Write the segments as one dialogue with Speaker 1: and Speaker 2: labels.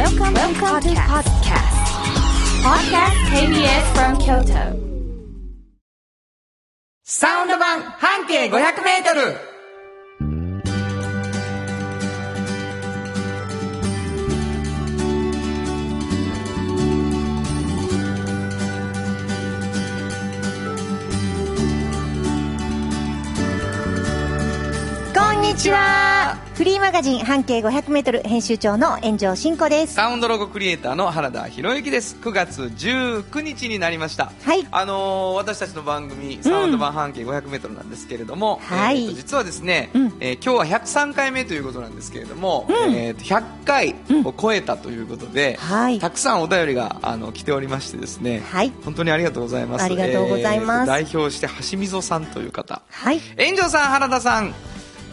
Speaker 1: Welcome, Welcome to podcast. Podcast KBS from Kyoto.
Speaker 2: サウンド版半径500メートル
Speaker 3: こんにちはフリーマガジン半径 500m 編集長の炎上真子です。
Speaker 2: サウンドロゴクリエイターの原田博之です。9月19日になりました。
Speaker 3: はい。
Speaker 2: あのー私たちの番組サウンド版半径 500m なんですけれども、
Speaker 3: はい。
Speaker 2: えーと実はですね、
Speaker 3: うん。
Speaker 2: えー今日は103回目ということなんですけれども、
Speaker 3: うん。
Speaker 2: えーと100回を超えたということで、
Speaker 3: はい。
Speaker 2: たくさんお便りがあの来ておりましてですね、
Speaker 3: はい。
Speaker 2: 本当にありがとうございます。
Speaker 3: ありがとうございます。
Speaker 2: えーと代表して橋溝さんという方。
Speaker 3: はい。
Speaker 2: 炎上さん原田さん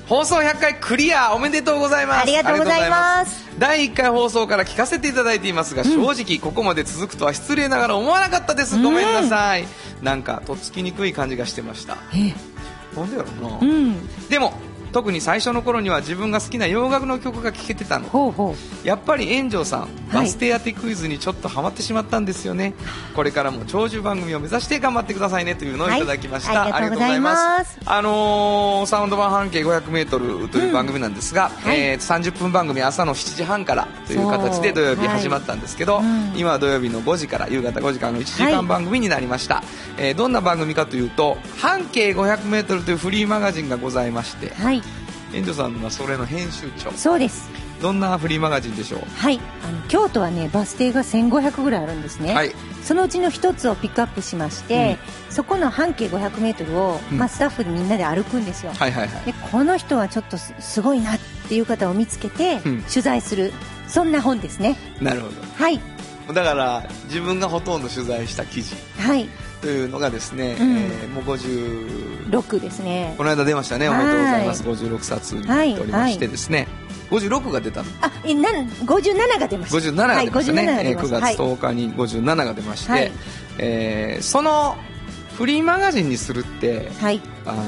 Speaker 2: 放送100回クリアおめでとうございます。
Speaker 3: ありがとうございます。
Speaker 2: 第1回放送から聞かせていただいていますが、正直ここまで続くとは失礼ながら思わなかったです。ごめんなさい、なんかとっつきにくい感じがしてました。
Speaker 3: え
Speaker 2: なんでやろうな、
Speaker 3: うん。
Speaker 2: でも特に最初の頃には自分が好きな洋楽の曲が聴けてたの。
Speaker 3: ほうほう。
Speaker 2: やっぱり炎上さん、
Speaker 3: はい。
Speaker 2: バス停当てクイズにちょっとハマってしまったんですよね。これからも長寿番組を目指して頑張ってくださいねというのをいただきました、
Speaker 3: はいありがとうございます。
Speaker 2: あのーサウンド版半径 500m という番組なんですが、
Speaker 3: はい。
Speaker 2: えー30分番組朝の7時半からという形で土曜日始まったんですけど、
Speaker 3: はいうん。
Speaker 2: 今は土曜日の5時から夕方5時からの1時間番組になりました、えーどんな番組かというと半径 500m というフリーマガジンがございまして
Speaker 3: はい
Speaker 2: 炎上さんはそれの編集長。
Speaker 3: そうです。
Speaker 2: どんなフリーマガジンでしょう？
Speaker 3: はい。あの京都はねバス停が1500ぐらいあるんですね、
Speaker 2: はい。
Speaker 3: そのうちの一つをピックアップしまして、そこの半径 500m を、
Speaker 2: うん。
Speaker 3: まあ、スタッフでみんなで歩くんですよ、
Speaker 2: はいはいはい。
Speaker 3: でこの人はちょっとすすごいなっていう方を見つけて、
Speaker 2: うん。
Speaker 3: 取材する。そんな本ですね。
Speaker 2: なるほ
Speaker 3: はい。
Speaker 2: どだから自分がほとんど取材した記事。
Speaker 3: はい
Speaker 2: というのがですね、
Speaker 3: うん。
Speaker 2: えーもう50
Speaker 3: 6ですね。
Speaker 2: この間出ましたね。おめでとうございます、
Speaker 3: は
Speaker 2: 56冊になっておりましてですね、56が出たの？
Speaker 3: あえなん57が出ました。
Speaker 2: 57が出ましたね、
Speaker 3: はい、57が
Speaker 2: えー9
Speaker 3: 出ました。
Speaker 2: 月10日に57が出まして、
Speaker 3: はい。
Speaker 2: えーそのフリーマガジンにするって
Speaker 3: はい、
Speaker 2: あの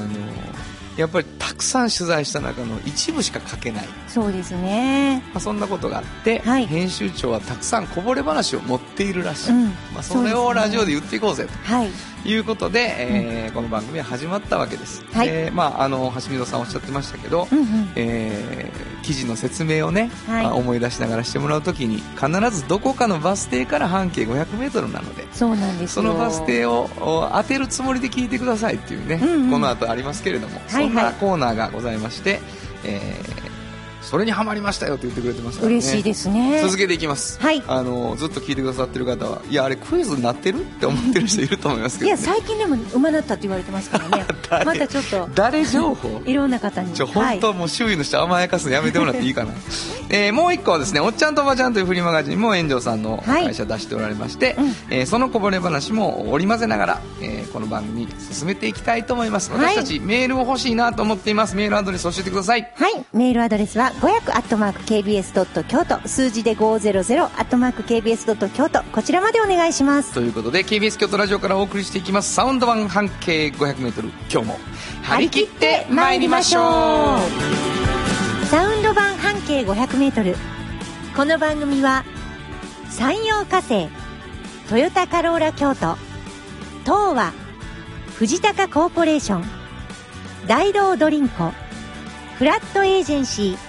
Speaker 2: やっぱりたくさん取材した中の一部しか書けない、ま
Speaker 3: そうですね。
Speaker 2: あ、そんなことがあって、
Speaker 3: はい。
Speaker 2: 編集長はたくさんこぼれ話を持っているらしい、
Speaker 3: うん。
Speaker 2: まあ、それをラジオで言っていこうぜと。
Speaker 3: はい
Speaker 2: いうことで、えーこの番組は始まったわけです、
Speaker 3: はい。
Speaker 2: でまあ、あの橋溝さんおっしゃってましたけど、
Speaker 3: うんうん。
Speaker 2: えー記事の説明をね、
Speaker 3: はい。
Speaker 2: まあ思い出しながらしてもらうときに必ずどこかのバス停から半径 500m なので
Speaker 3: そうなんですよ。
Speaker 2: そのバス停をお当てるつもりで聞いてくださいっていうね、
Speaker 3: うんうん。
Speaker 2: この後ありますけれども、
Speaker 3: はいはい。
Speaker 2: そんなコーナーがございまして、えーそれにはまりましたよって言ってくれてますからね。
Speaker 3: 嬉しいですね。
Speaker 2: 続けていきます、
Speaker 3: はい。
Speaker 2: あのずっと聞いてくださってる方はいやあれクイズになってるって思ってる人いると思いますけど、
Speaker 3: いや
Speaker 2: ね、
Speaker 3: 最近でも馬なったって言われてますからね。
Speaker 2: 誰？
Speaker 3: またちょっと
Speaker 2: 誰情報？
Speaker 3: いろんな方に。
Speaker 2: ちょ本当、
Speaker 3: はい
Speaker 2: もう周囲の人甘やかすのやめてもらっていいかな、えーもう一個はですね「おっちゃんとおばちゃん」というフリーマガジンも炎上さんの
Speaker 3: はい。
Speaker 2: 会社出しておられまして、
Speaker 3: うん。
Speaker 2: えーそのこぼれ話も織り交ぜながら、えーこの番組進めていきたいと思います。
Speaker 3: はい。
Speaker 2: 私たちメールを欲しいなと思っています。メールアドレス教えてください。
Speaker 3: はい。メールアドレスは500 KBS 京都数字で500 KBS 京都こちらまでお願いします。
Speaker 2: ということで KBS 京都ラジオからお送りしていきますサウンド版半径 500m 今日も張り切ってまいりましょう
Speaker 3: サウンド版半径500メートル。この番組は山陽火星、トヨタカローラ京都、東和、藤高コーポレーション、大道ドリンコ、フラットエージェンシー、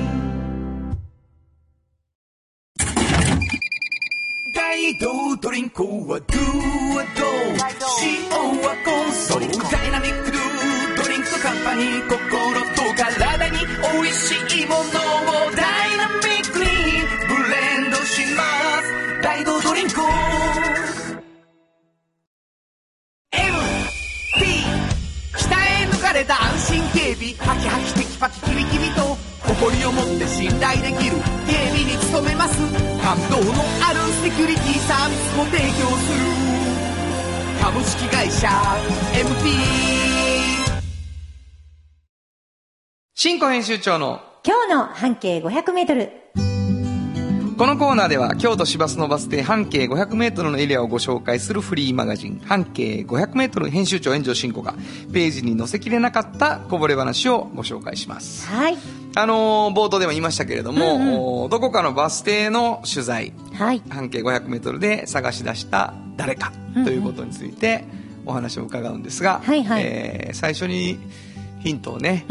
Speaker 4: 大道ドリンクはドゥはド塩はコンソーダイナミックドゥドリンクカンパニー心と体に美味しいものをダイナミックにブレンドします大道ドリンク MT 鍛え抜かれた安心警備。ハキハキテキパキキビキビと誇りを持って信頼できる警備に努めます感動のあるセキュリティサービスも提供する株式会社 MT
Speaker 2: 新庫編集長の
Speaker 3: 今日の半径500メートル。
Speaker 2: このコーナーでは京都市バスのバス停半径 500m のエリアをご紹介するフリーマガジン半径 500m 編集長炎上進行がページに載せきれなかったこぼれ話をご紹介します
Speaker 3: はい。
Speaker 2: あのー冒頭でも言いましたけれども、おどこかのバス停の取材。
Speaker 3: はい。
Speaker 2: 半径 500m で探し出した誰かということについてお話を伺うんですが、
Speaker 3: はいはい。
Speaker 2: えー最初にヒントをね、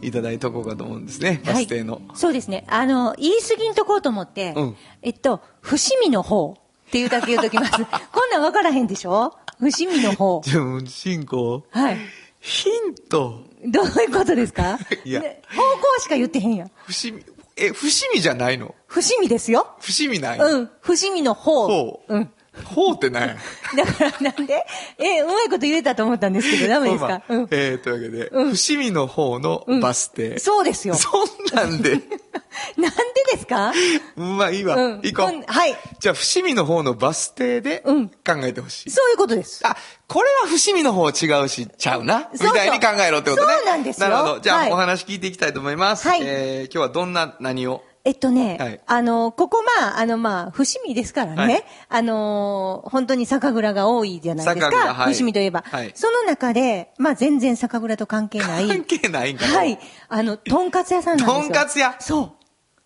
Speaker 2: いただいとこうかと思うんですねバス停の、
Speaker 3: そうですね。あの、言い過ぎんとこうと思って、
Speaker 2: うん。
Speaker 3: えっと、伏見の方っていうだけ言うときます。こんなん分からへんでしょ？伏見の方。
Speaker 2: じゃあ進行。
Speaker 3: はい。
Speaker 2: ヒント
Speaker 3: どういうことですか？
Speaker 2: いや
Speaker 3: ね方向しか言ってへんやん。
Speaker 2: 伏見え伏見じゃないの？
Speaker 3: 伏見ですよ。
Speaker 2: 伏見ない、
Speaker 3: うん。伏見の方。
Speaker 2: ほう
Speaker 3: うん。
Speaker 2: ほうってない
Speaker 3: だからなんで？え、うまいこと言えたと思ったんですけど、ダメです
Speaker 2: まあ
Speaker 3: かうん。
Speaker 2: えー、というわけで、
Speaker 3: うん。
Speaker 2: 伏見の方のバス停、
Speaker 3: そうですよ。
Speaker 2: そんなんで。
Speaker 3: なんでですか？
Speaker 2: まあいいわ、
Speaker 3: うん。
Speaker 2: 行こう、
Speaker 3: こんはい。
Speaker 2: じゃあ伏見の方のバス停で
Speaker 3: うん。
Speaker 2: 考えてほしい、
Speaker 3: そういうことです。
Speaker 2: あ、これは伏見の方違うし、ちゃうな。み
Speaker 3: そうそう。
Speaker 2: たいに考えろってことね。
Speaker 3: そうなんですよ。
Speaker 2: なるほど。じゃあ、
Speaker 3: はい。
Speaker 2: お話聞いていきたいと思います。
Speaker 3: はい。
Speaker 2: えー、今日はどんな何を？
Speaker 3: えっとね、
Speaker 2: はい
Speaker 3: あの、ここまあ、あのまあ、伏見ですからね、
Speaker 2: はい
Speaker 3: あの、本当に酒蔵が多いじゃないですか、
Speaker 2: はい
Speaker 3: 伏見といえば、
Speaker 2: はい
Speaker 3: その中で、まあ全然酒蔵と関係ない、
Speaker 2: 関係ないんかな
Speaker 3: はい、あの、とんかつ屋さんなんですよ。
Speaker 2: とんかつ屋？
Speaker 3: そ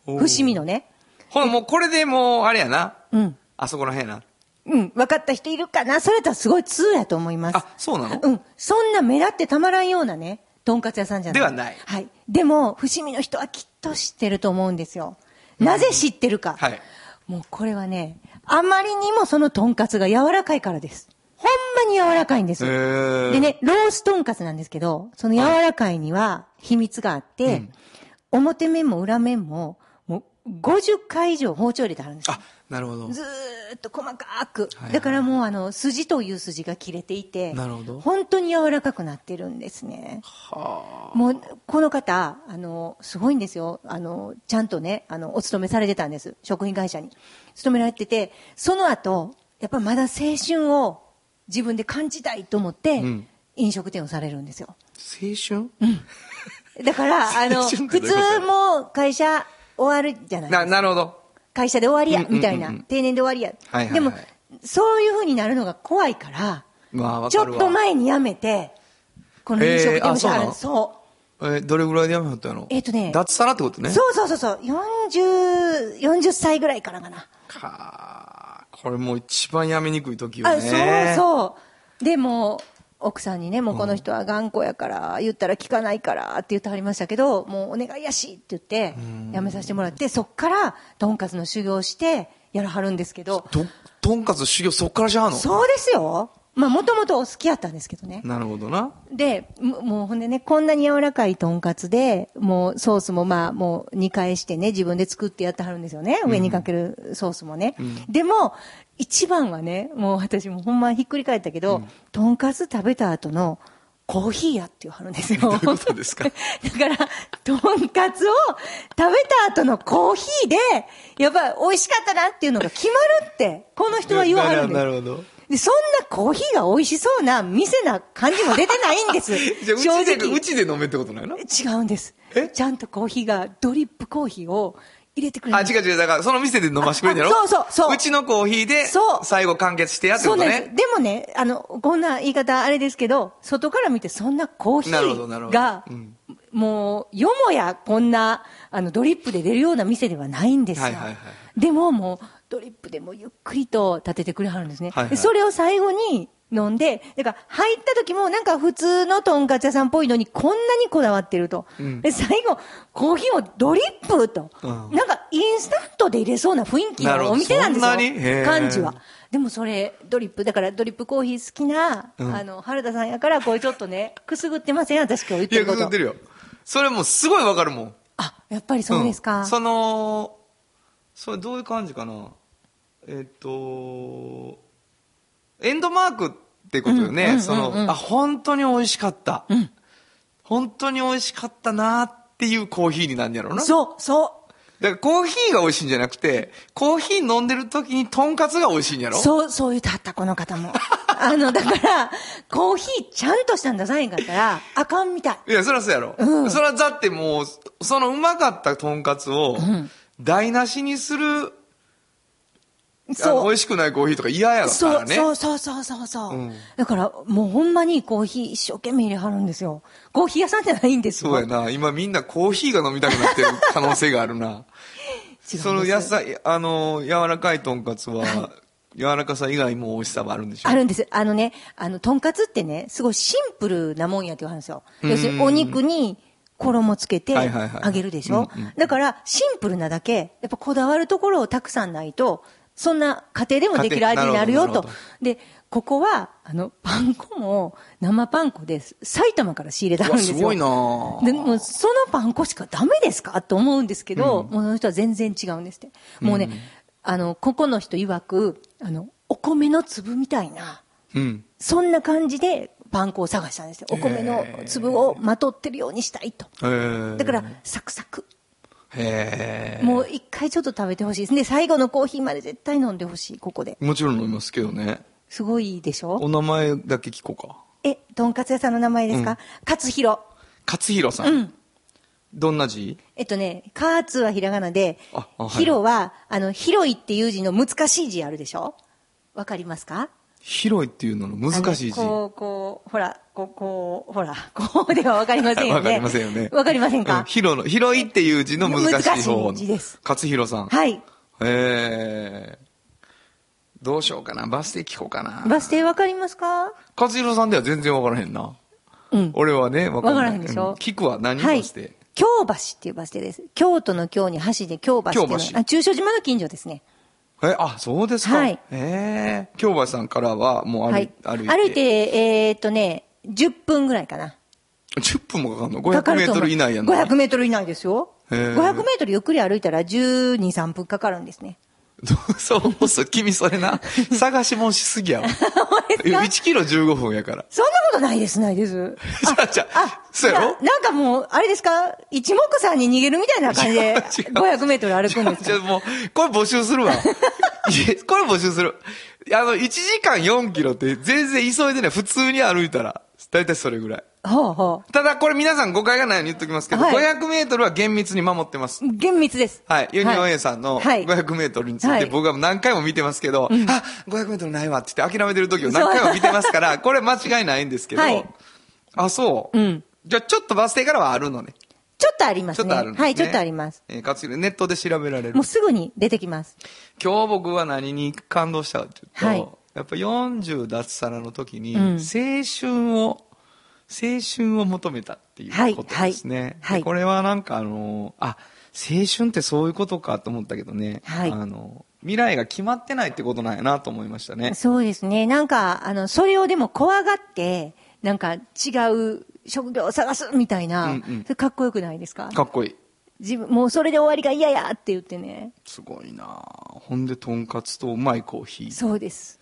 Speaker 3: う。伏見のね。
Speaker 2: ほんもうこれでもう、あれやな。
Speaker 3: うん。
Speaker 2: あそこら辺やな。
Speaker 3: うん、分かった人いるかな？それとはすごい通やと思います。
Speaker 2: あ、そうなの？
Speaker 3: うん。そんな目立ってたまらんようなね、とんかつ屋さんじゃない。
Speaker 2: ではない
Speaker 3: はい。でも、伏見の人はきっと知ってると思うんですよ。なぜ知ってるか。
Speaker 2: はい。
Speaker 3: もうこれはね、あまりにもそのとんかつが柔らかいからです。ほんまに柔らかいんです
Speaker 2: へ
Speaker 3: よ。
Speaker 2: ー
Speaker 3: でね、ロースとんかつなんですけど、その柔らかいには秘密があって、
Speaker 2: うん
Speaker 3: 表面も裏面も、もう50回以上包丁入れてあるんですよ
Speaker 2: あ、なるほど。
Speaker 3: ずーっと細かく。
Speaker 2: はいはい
Speaker 3: だからもうあの、筋という筋が切れていて、
Speaker 2: なるほど
Speaker 3: 本当に柔らかくなってるんですね。
Speaker 2: は
Speaker 3: もう、この方、あの、すごいんですよ。あの、ちゃんとね、あの、お勤めされてたんです。食品会社に。勤められてて、その後、やっぱまだ青春を自分で感じたいと思って、
Speaker 2: うん
Speaker 3: 飲食店をされるんですよ。
Speaker 2: 青春？
Speaker 3: だから、あの、普通もう会社終わるじゃないですか
Speaker 2: な、なるほど。
Speaker 3: 会社で終わりやみたいな。定年で終わりや。でも、そういう風になるのが怖いから、
Speaker 2: まあ、わ
Speaker 3: ちょっ。と前に辞めて、この飲食店をし
Speaker 2: えーあそう。えーどれぐらいでやめはったの？
Speaker 3: えっとね
Speaker 2: 脱サラってことね。
Speaker 3: そうそうそうそう、40、40歳ぐらいからかな。
Speaker 2: かーこれもう一番やめにくい時よね。
Speaker 3: あ、そうそう。でも、奥さんにね、もうこの人は頑固やから、言ったら聞かないからって言ってはりましたけど、もうお願いやしって言って、辞めさせてもらって、そっから、とんかつの修行して、やらはるんですけど、
Speaker 2: と、とんかつ修行そっからしはんの？
Speaker 3: そうですよ。まあ、もともとお好きやったんですけどね。
Speaker 2: なるほどな。
Speaker 3: で、ももうほんでね、こんなに柔らかいとんかつで、もうソースもまあもう2回してね、自分で作ってやってはるんですよね。上にかけるソースもね。でも、一番はね、もう私もほんまひっくり返ったけど、とんかつ食べた後のコーヒーやって言わはるんですよ。
Speaker 2: どういうことですか？
Speaker 3: だから、とんかつを食べた後のコーヒーで、やっぱり美味しかったなっていうのが決まるって、この人は言わはるんです。
Speaker 2: なるほど。
Speaker 3: で、そんなコーヒーが美味しそうな店な感じも出てないんです。
Speaker 2: じゃあ、う
Speaker 3: 正
Speaker 2: ちで、
Speaker 3: 直。
Speaker 2: うちで飲めってことないの
Speaker 3: 違うんです
Speaker 2: え？
Speaker 3: ちゃんとコーヒーが、ドリップコーヒーを入れてくれる
Speaker 2: あ。違う違う。だから、その店で飲ましてくれるんやろ？
Speaker 3: あそうそうそう
Speaker 2: うちのコーヒーで、
Speaker 3: そう
Speaker 2: 最後完結してやって
Speaker 3: そう
Speaker 2: ことね？
Speaker 3: なんです。でもね、あの、こんな言い方あれですけど、外から見てそんなコーヒ
Speaker 2: なるほどなるほど
Speaker 3: ーが
Speaker 2: うん、
Speaker 3: もう、よもやこんな、あの、ドリップで出るような店ではないんですよ。
Speaker 2: はいはいはい
Speaker 3: でももう、ドリップでもゆっくりと立ててくれはるんですね。
Speaker 2: はいはい
Speaker 3: でそれを最後に飲んで、だから入った時もなんか普通のとんかつ屋さんっぽいのにこんなにこだわってると。
Speaker 2: うん
Speaker 3: で、最後、コーヒーをドリップと、
Speaker 2: うん
Speaker 3: なんかインスタントで入れそうな雰囲気のお店なんですよ。感じは。でもそれ、ドリップ、だからドリップコーヒー好きな、
Speaker 2: うん
Speaker 3: あの、原田さんやから、これちょっとね、くすぐってません私今日言っ
Speaker 2: いや、
Speaker 3: てること
Speaker 2: くすって。るよ。それもうすごいわかるもん。
Speaker 3: あ、やっぱりそうですか。
Speaker 2: んその、それどういう感じかな？えっと、エンドマークってことよ
Speaker 3: うんうんうん
Speaker 2: ね。
Speaker 3: うん
Speaker 2: その、あ、本当に美味しかった。本当に美味しかったなっていうコーヒーになんやろうな。
Speaker 3: そう、そう。
Speaker 2: だからコーヒーが美味しいんじゃなくて、コーヒー飲んでる時にとんかつが美味しいんやろ？
Speaker 3: そう、そう言うたった、この方も。あの、だから、コーヒーちゃんとしたん出さへんかったら、あかんみたい。
Speaker 2: いや、そりゃそうやろ。それはだってもう、そのうまかったとんかつを、台無しにする、
Speaker 3: そう
Speaker 2: 美味しくないコーヒーとか嫌やか
Speaker 3: そう、
Speaker 2: らね。
Speaker 3: そうそうそうそうそう、
Speaker 2: うん
Speaker 3: だから、もうほんまにコーヒー一生懸命入れはるんですよ。コーヒー屋さんじゃないんですよ。
Speaker 2: そうやな。今みんなコーヒーが飲みたくなってる可能性があるな。その野菜、あの、柔らかいとんかつは、柔らかさ以外も美味しさはあるんでしょ？
Speaker 3: あるんです。あのね、あの、とんかつってね、すごいシンプルなもんやって言わはるんですよ。要するにお肉に衣つけて
Speaker 2: はいはいはい
Speaker 3: 揚げるでしょ？だから、シンプルなだけ、やっぱこだわるところをたくさんないと、そんな家庭でもできる味になるよと。で、ここは、あの、パン粉も生パン粉です。埼玉から仕入れてあ
Speaker 2: うわ、
Speaker 3: るんですよ。
Speaker 2: すごいなぁ
Speaker 3: でもうそのパン粉しかダメですかと思うんですけど、もうその人は全然違うんですって。もうね、あの、ここの人曰く、あの、お米の粒みたいな、
Speaker 2: うん。
Speaker 3: そんな感じでパン粉を探したんですよ。お米の粒をまとってるようにしたいと。だから、サクサク。もう一回ちょっと食べてほしいです。で、最後のコーヒーまで絶対飲んでほしい、ここで。
Speaker 2: もちろん飲みますけどね。
Speaker 3: すごいでしょ？
Speaker 2: お名前だけ聞こうか。
Speaker 3: え、とんかつ屋さんの名前ですか、勝弘。
Speaker 2: 勝弘さん。
Speaker 3: うん
Speaker 2: どんな字？
Speaker 3: えっとね、カーツはひらがなで
Speaker 2: ああはい、
Speaker 3: ヒロは、あの、広いっていう字の難しい字あるでしょ？わかりますか？
Speaker 2: 広いっていうのの難しい字。
Speaker 3: こう、こう、ほら、こう、こう、ほら、こうではわかりませんよね。
Speaker 2: わかりませんよね。
Speaker 3: わかりません
Speaker 2: うん
Speaker 3: か、
Speaker 2: 広の、広いっていう字の難しい方の。
Speaker 3: い字です
Speaker 2: 勝弘さん。
Speaker 3: はい。
Speaker 2: えー。どうしようかな。バス停聞こうかな。
Speaker 3: バス停わかりますか？
Speaker 2: 勝弘さんでは全然わからへんな。
Speaker 3: うん。
Speaker 2: 俺はね、わか
Speaker 3: らへんでしょ？
Speaker 2: うん聞く
Speaker 3: はい
Speaker 2: バス停、。
Speaker 3: 京橋っていうバス停です。京都の京に橋で京橋っていうの
Speaker 2: 京橋
Speaker 3: あ、中小島の近所ですね。
Speaker 2: え、あ、そうですか。
Speaker 3: はい
Speaker 2: えー。京橋さんからはもう歩,、
Speaker 3: はいい。
Speaker 2: 歩いて。
Speaker 3: 歩いて、えーっとね、10分ぐらいかな。
Speaker 2: 10分もかかんの？
Speaker 3: か
Speaker 2: ?500 メートル以内やんの
Speaker 3: 500メートル以内ですよ。
Speaker 2: へー
Speaker 3: 500メートルゆっくり歩いたら12、3分かかるんですね。
Speaker 2: そう、そう、君それな。探しもんしすぎやわ。いや1キロ15分やから。
Speaker 3: そんなことないです、ないです。
Speaker 2: じゃあ、じゃあ、そうやろ？
Speaker 3: いなんかもう、あれですか？一目散に逃げるみたいな感じで、
Speaker 2: 違う違う
Speaker 3: 500メートル歩くんですか？
Speaker 2: じゃあもう、これ募集するわ。これ募集する。あの、1時間4キロって全然急いでない。普通に歩いたら、だいたいそれぐらい。
Speaker 3: ほうほ
Speaker 2: ただ、これ皆さん誤解がないように言っときますけど、
Speaker 3: はい
Speaker 2: 500メートルは厳密に守ってます。
Speaker 3: う。厳密です。
Speaker 2: はい。ユニオン A さんの
Speaker 3: はい
Speaker 2: 500メートルについ
Speaker 3: はい
Speaker 2: て僕は何回も見てますけど、あ、500メートルないわって言って諦めてる時を何回も見てますから、これ間違いないんですけど、
Speaker 3: はい
Speaker 2: あ、そう。
Speaker 3: うん
Speaker 2: じゃあちょっとバス停からはあるのね。
Speaker 3: ちょっとありますね。
Speaker 2: ちょっとあるんですね。
Speaker 3: はい、ちょっとあります。
Speaker 2: えー、かつネットで調べられる
Speaker 3: もう。すぐに出てきます。
Speaker 2: 今日僕は何に感動したかというと、
Speaker 3: はい
Speaker 2: やっぱ40脱サラの時に、
Speaker 3: うん
Speaker 2: 青春を、青春を求めたっていうことですね。
Speaker 3: はいはい
Speaker 2: これはなんかあの、あ、青春ってそういうことかと思ったけどね、
Speaker 3: はい
Speaker 2: あの、未来が決まってないってことなんやなと思いましたね。
Speaker 3: そうですね。なんか、あの、それをでも怖がって、なんか違う職業を探すみたいな、
Speaker 2: うんうん
Speaker 3: それかっこよくないですか？
Speaker 2: かっこいい。
Speaker 3: 自分、もうそれで終わりが嫌やって言ってね。
Speaker 2: すごいなほんで、とんかつとうまいコーヒー。
Speaker 3: そうです。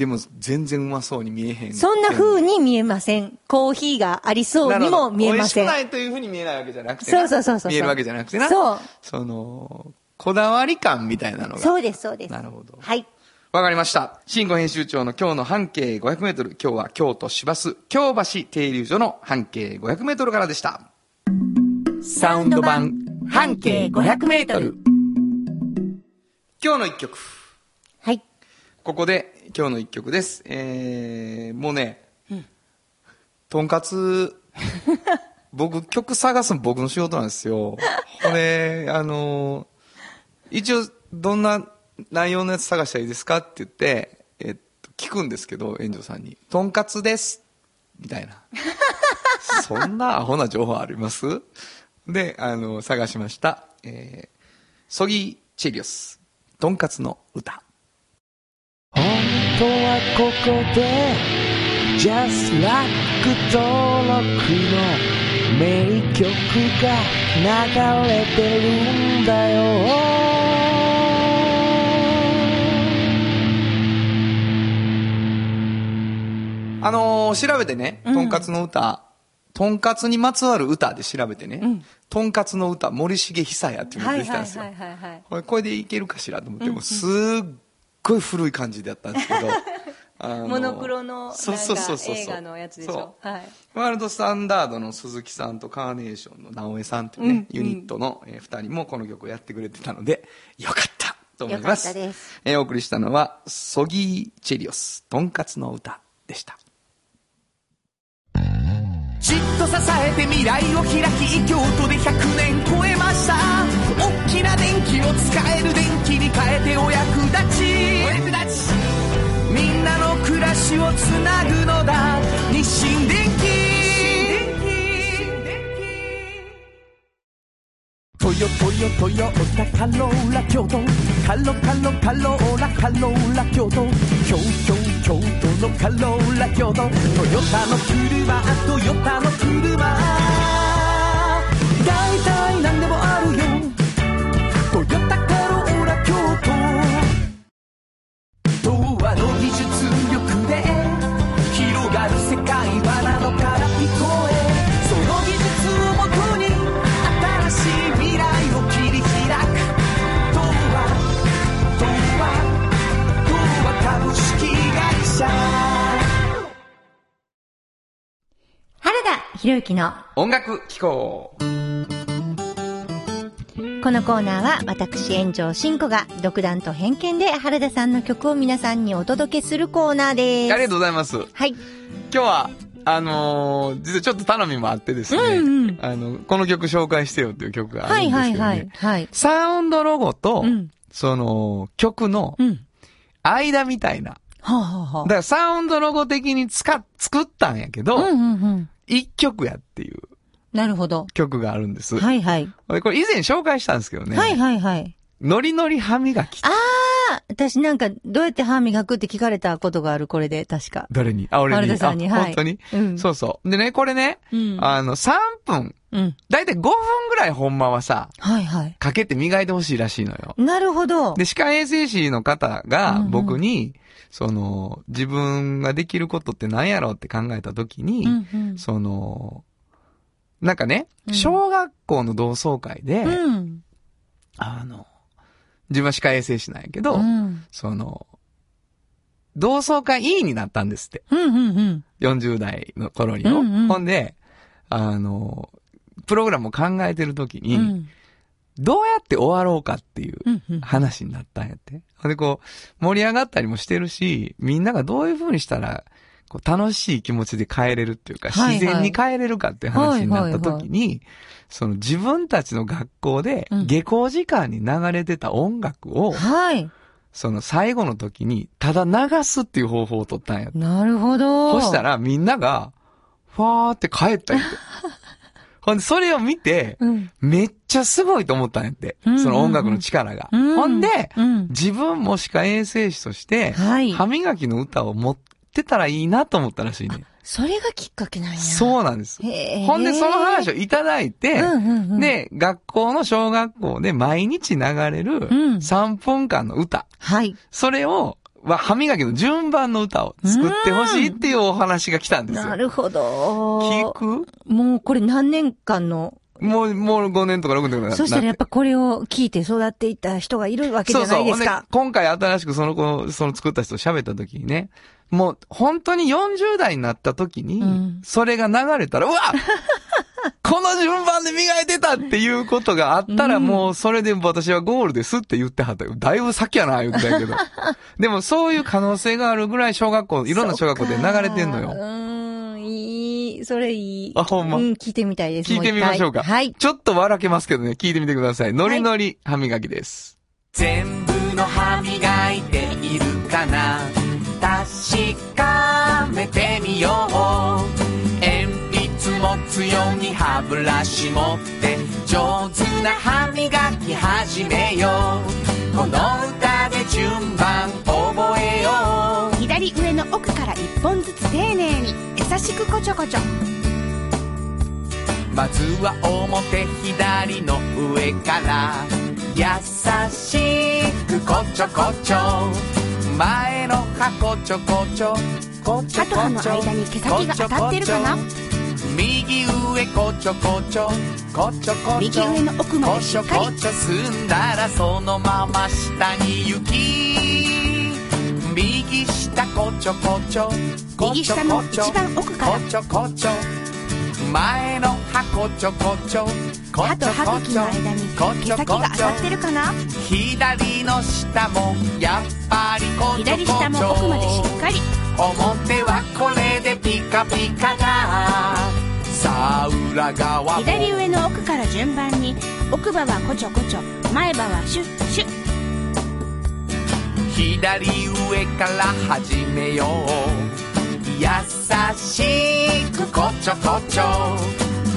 Speaker 2: でも、全然うまそうに見えへん。
Speaker 3: そんな風に見えません。コーヒーがありそうにも見えません
Speaker 2: 美味しく。ないというふうに見えないわけじゃなくてな
Speaker 3: そうそうそうそう
Speaker 2: 見えるわけじゃなくてな。
Speaker 3: そう
Speaker 2: その、こだわり感みたいなのが。
Speaker 3: そうです、そうです。
Speaker 2: なるほど
Speaker 3: はい。
Speaker 2: わかりました。新語編集長の今日の半径500メートル。今日は京都市バス京橋停留所の半径500メートルからでした。サウンド版半径500メートル。今日の一曲。
Speaker 3: はい。
Speaker 2: ここで今日の一曲です。えー、もうね、とんかつ、僕曲探すの僕の仕事なんですよ。これ、あの、一応どんな内容のやつ探したらいいですかって言って、えっと、聞くんですけど、園長さんに。とんかつです。みたいな。そんなアホな情報あります？で、あの、探しました。えー、ソギチェリオス、とんかつの歌。
Speaker 5: 本当はここで Just Like 登録の名曲が流れてるんだよ。
Speaker 2: あのー調べてね、とんかつの歌、とんかつにまつわる歌で調べてね、とんかつの歌、森重久也っていうのが出てきたんですよ。これ、でいけるかしらと思って、もうすっごい古い感じだったんですけど、
Speaker 3: モノクロのなん
Speaker 2: そうそうそう。そう
Speaker 3: か映画のやつでしょ？
Speaker 2: そ
Speaker 3: はい。
Speaker 2: ワールドスタンダードの鈴木さんとカーネーションの直江さんというね、
Speaker 3: うん
Speaker 2: ユニットの、えー二人もこの曲をやってくれてたので、よかったと思います。えーお送りしたのは、ソギー・チェリオス、とんかつの歌でした。
Speaker 4: じっと支えて未来を開き京都で100年超えました大きな電気を使える電気に変えてお役立ち。お役立ちみんなの暮らしをつなぐのだ。日清電気トヨトヨトヨタカローラ京都カロカロカローラカローラ京都京京京都のカローラ京都トヨタの車トヨタの車。大体都童話の技術力で広がる世界はなのから聞こえその技術をもとに新しい未来を切り開く。童話童話童話株式会社。
Speaker 3: 原田博之の
Speaker 2: 音楽機構
Speaker 3: このコーナーは私炎上真子が独断と偏見で原田さんの曲を皆さんにお届けするコーナーです。
Speaker 2: ありがとうございます。今
Speaker 3: はい。
Speaker 2: 日は、あのー実はちょっと頼みもあってですね、
Speaker 3: うんうん
Speaker 2: あの、この曲紹介してよっていう曲があるん
Speaker 3: はい
Speaker 2: ですけどね。
Speaker 3: はいはい。はい。
Speaker 2: サウンドロゴと、
Speaker 3: うん
Speaker 2: その、曲の
Speaker 3: うん。
Speaker 2: 間みたいな。
Speaker 3: はあ、はあは
Speaker 2: だからサウンドロゴ的に使っ、作ったんやけど、
Speaker 3: あ、うんうんうん。
Speaker 2: 一曲やっていう
Speaker 3: なるほど。
Speaker 2: 曲があるんです。
Speaker 3: はいはい。
Speaker 2: でこれ以前紹介したんですけどね。
Speaker 3: はいはいはい。
Speaker 2: ノリノリ歯磨き。
Speaker 3: ああ、私なんか、どうやって歯磨くって聞かれたことがある、これで、確か。
Speaker 2: 誰に？あ、俺に？
Speaker 3: 原田さんに
Speaker 2: あ
Speaker 3: はい
Speaker 2: 本当に、
Speaker 3: うん
Speaker 2: そうそう。でね、これね、
Speaker 3: うん。
Speaker 2: あの、3分、
Speaker 3: うん。
Speaker 2: だいたい5分ぐらいほんまはさ、
Speaker 3: はいはい。
Speaker 2: かけて磨いてほしいらしいのよ。
Speaker 3: なるほど。
Speaker 2: で、歯科衛生士の方が
Speaker 3: うんうん
Speaker 2: 僕に、その、自分ができることって何やろうって考えたときに、
Speaker 3: うんうん。
Speaker 2: その、なんかね、
Speaker 3: うん
Speaker 2: 小学校の同窓会で、
Speaker 3: うん。
Speaker 2: あの、自分は歯科衛生士なんやけど、
Speaker 3: うん。
Speaker 2: その、同窓会委員になったんですって。
Speaker 3: うんうんうん。
Speaker 2: 40代の頃にの。
Speaker 3: うんうん
Speaker 2: ほんで、あの、プログラムを考えてる時に、
Speaker 3: うん。
Speaker 2: どうやって終わろうかっていう
Speaker 3: うんうん。
Speaker 2: 話になったんやって。ほんで、こう、盛り上がったりもしてるし、みんながどういう風にしたら、こう、楽しい気持ちで帰れるっていうか、
Speaker 3: はいはい
Speaker 2: 自然に帰れるかっていう話になった時に、その自分たちの学校で
Speaker 3: うん、
Speaker 2: 下校時間に流れてた音楽を、
Speaker 3: はい。
Speaker 2: その最後の時に、ただ流すっていう方法を取ったんや。
Speaker 3: なるほど。
Speaker 2: そしたらみんなが、ファーって帰ったんやって。ほんで、それを見て、
Speaker 3: うん。
Speaker 2: めっちゃすごいと思ったんやって。
Speaker 3: うんうんうん
Speaker 2: その音楽の力が。
Speaker 3: うん
Speaker 2: ほんで、
Speaker 3: うん。
Speaker 2: 自分も歯科衛生士として、
Speaker 3: はい。
Speaker 2: 歯磨きの歌を持ってたらいいなと思ったらしいね。
Speaker 3: それがきっかけなんや。
Speaker 2: そうなんです。ほんで、その話をいただいて、
Speaker 3: うんうんうん、
Speaker 2: で、学校の小学校で毎日流れる
Speaker 3: うん
Speaker 2: 3分間の歌。
Speaker 3: はい。
Speaker 2: それを、は歯磨きの順番の歌を作ってほしいっていうお話が来たんですよ。
Speaker 3: なるほど。
Speaker 2: 聞く？
Speaker 3: もうこれ何年間の、
Speaker 2: もう、もう5年とか6年とかな
Speaker 3: そしたらやっぱこれを聞いて育っていった人がいるわけじゃないです
Speaker 2: ほん
Speaker 3: か。
Speaker 2: 今回新しくその子、その作った人と喋った時にね、もう本当に40代になった時に、
Speaker 3: うん
Speaker 2: それが流れたら、うわ この順番で磨いてたっていうことがあったら、
Speaker 3: うん
Speaker 2: もうそれで私はゴールですって言ってはったよ。だいぶ先やな、言ってたけど。でもそういう可能性があるぐらい小学校、いろんな小学校で流れてんのよ。
Speaker 3: うーん、いい、それいい。
Speaker 2: あほんま
Speaker 3: うん、聞いてみたいです。
Speaker 2: 聞いてみましょうか。
Speaker 3: はい。
Speaker 2: ちょっと笑けますけどね、聞いてみてください。ノリノリ歯磨きです。
Speaker 4: 全部の歯磨いているかな確かめてみよう。鉛筆持つように歯ブラシ持って上手な歯磨き始めよう。この歌で順番覚えよう。
Speaker 1: 左上の奥から一本ずつ丁寧に。優しくこちょこちょ。
Speaker 4: まずは表左の上から。優しくこちょこちょ前の歯こちょこちょ
Speaker 1: の
Speaker 4: こちょ
Speaker 1: 間に毛先が当たってるかな？
Speaker 4: 右上こちょこちょこちょこちょ
Speaker 1: 右上の奥ま
Speaker 4: こ
Speaker 1: でしっかり
Speaker 4: ちょこちょ済んだらそのまま下に行き。右下こちょこちょこ
Speaker 6: 右下の一番奥から
Speaker 4: こちょこちょ前の歯こちょこちょこ
Speaker 6: 歯と歯茎の間に毛先が当たってるかな？
Speaker 4: 左の下もやっぱりこちょ
Speaker 6: 左
Speaker 4: こちょ
Speaker 6: 下も奥までしっかり。
Speaker 4: 表はこれでピカピカださあ裏側も。
Speaker 6: 左上の奥から順番に奥歯はこちょこちょ前歯はシュッシュッ。
Speaker 4: 左上から始めよう。優しくこちょこちょ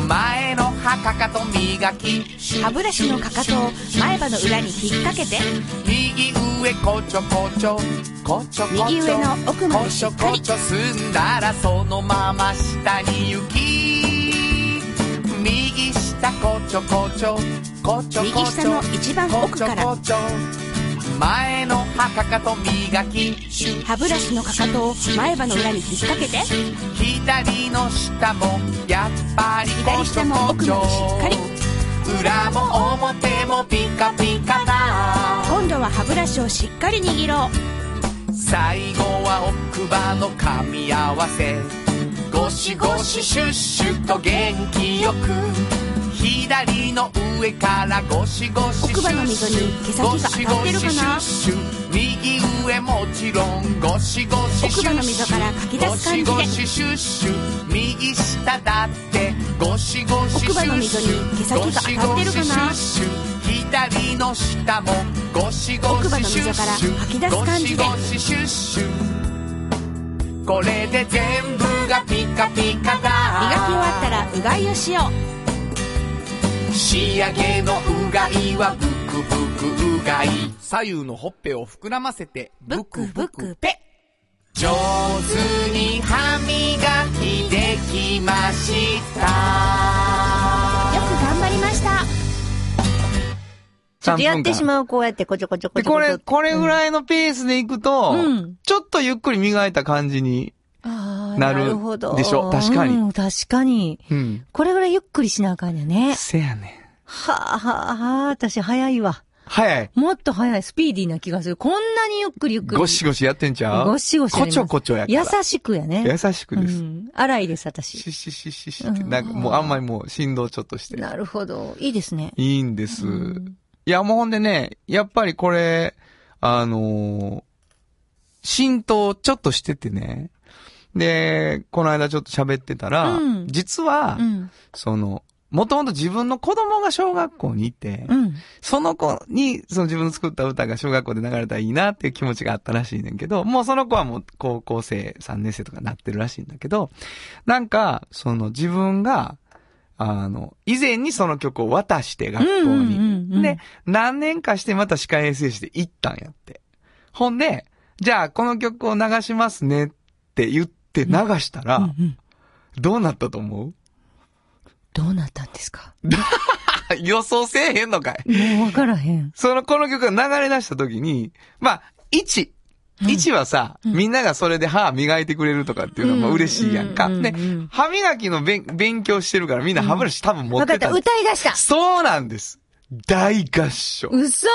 Speaker 4: 前の歯かかと磨き
Speaker 6: 歯ブラシのかかとを前歯の裏に引っ掛けて
Speaker 4: 右上こちょこちょこちょこちょ
Speaker 6: 右上の奥まで
Speaker 4: こちょ
Speaker 6: しっかり
Speaker 4: こちょ済んだらそのまま下に行き右下こちょこちょこちょこちょ
Speaker 6: 右下の一番奥から
Speaker 4: こちょこちょ前の歯かかと磨き
Speaker 6: 歯ブラシのかかとを前歯の裏に引っ掛けて
Speaker 4: 左の下もやっぱり
Speaker 6: 左下も奥までしっかり
Speaker 4: 裏も表もピカピカだ。
Speaker 6: 今度は歯ブラシをしっかり握ろう。
Speaker 4: 最後は奥歯の噛み合わせ。ゴシゴシシュッシュと元気よく左の上からゴシゴシシュッシュ
Speaker 6: 奥歯の溝に毛先が当たってるかな
Speaker 4: ゴシゴシシュッシュ右上もちろんゴシゴシシュッシュ
Speaker 6: 奥歯の溝からかき出す感じで
Speaker 4: ゴシゴシシュッシュ右下だってゴシゴシシュッシュ
Speaker 6: 奥歯の溝に毛先が当たってるかな
Speaker 4: ゴシゴシシュッシュ
Speaker 6: 奥歯の
Speaker 4: シシュッ
Speaker 6: 溝から
Speaker 4: シュ
Speaker 6: 吐き出す感じで。
Speaker 4: ゴシゴシシュッシュこれで全部がピカピカだ。
Speaker 6: 磨き終わったらうがいをしよう
Speaker 4: 仕上げのうがいはブクブクうがい。左右のほっぺを膨らませて
Speaker 6: ブクブクペ。
Speaker 4: 上手に歯磨きできました。
Speaker 6: よく頑張りました。
Speaker 3: ちょっとやって
Speaker 2: 3
Speaker 3: しまう、こうやってこちょこちょこ
Speaker 2: で、
Speaker 3: ちょこちょ。
Speaker 2: これ、これぐらいのペースでいくと、
Speaker 3: うん。
Speaker 2: ちょっとゆっくり磨いた感じに、なる
Speaker 3: ほど
Speaker 2: でしょ？確かに
Speaker 3: うん、確かに。
Speaker 2: うん。
Speaker 3: これぐらいゆっくりしなあかんやね。
Speaker 2: せやねん。
Speaker 3: はあ、はあ、はあ、私早いわ。
Speaker 2: 早い。
Speaker 3: もっと早い、スピーディーな気がする。こんなにゆっくりゆっくり。
Speaker 2: ゴシゴシやってんちゃう？
Speaker 3: ゴシゴシ
Speaker 2: こちょこちょやから。
Speaker 3: 優しくやね。
Speaker 2: 優しくです。
Speaker 3: うん。荒いです、私。
Speaker 2: シシシシシなんかもうあんまりもう振動ちょっとして。
Speaker 3: なるほど。いいですね。
Speaker 2: いいんです。
Speaker 3: うん
Speaker 2: いや、もうほんでね、やっぱりこれ、あのー浸透ちょっとしててね。で、この間ちょっと喋ってたら、
Speaker 3: うん
Speaker 2: 実は、
Speaker 3: うん。
Speaker 2: その、もともと自分の子供が小学校にいて、
Speaker 3: うん。
Speaker 2: その子に、その自分の作った歌が小学校で流れたらいいなっていう気持ちがあったらしいねんけど、もうその子はもう高校生3年生とかなってるらしいんだけど、なんか、その自分が、あの、以前にその曲を渡して学校に。
Speaker 3: うんうんうんうん
Speaker 2: で、何年かしてまた歯科衛生士で行ったんやって。ほんで、じゃあこの曲を流しますねって言って流したら、
Speaker 3: うんうん
Speaker 2: どうなったと思う？
Speaker 3: どうなったんですか？
Speaker 2: 予想せえへんのかい
Speaker 3: もうわからへん。
Speaker 2: その、この曲が流れ出した時に、まあ、1。
Speaker 3: うん
Speaker 2: 1はさ、
Speaker 3: うん
Speaker 2: みんながそれで歯磨いてくれるとかっていうのはまあ嬉しいやんか。
Speaker 3: うんうん
Speaker 2: で
Speaker 3: うん、
Speaker 2: 歯磨きの勉勉強してるからみんな歯ブラシ多分持
Speaker 3: った。
Speaker 2: ってた。
Speaker 3: 歌い出した。
Speaker 2: そうなんです。大合唱。
Speaker 3: 嘘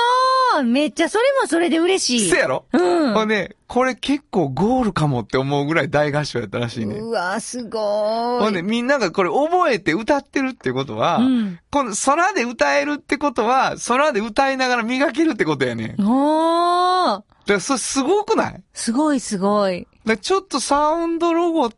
Speaker 3: ーめっちゃそれもそれで嬉しい。
Speaker 2: せやろ？
Speaker 3: うん。
Speaker 2: ほんで、これ結構ゴールかもって思うぐらい大合唱やったらしいね。
Speaker 3: うわ、すごーい。
Speaker 2: ほんで、みんながこれ覚えて歌ってるってことは、
Speaker 3: うん
Speaker 2: この空で歌えるってことは、空で歌いながら磨けるってことやねん。だか
Speaker 3: おー
Speaker 2: らそれすごくない？
Speaker 3: すごいすごい。
Speaker 2: だちょっとサウンドロゴ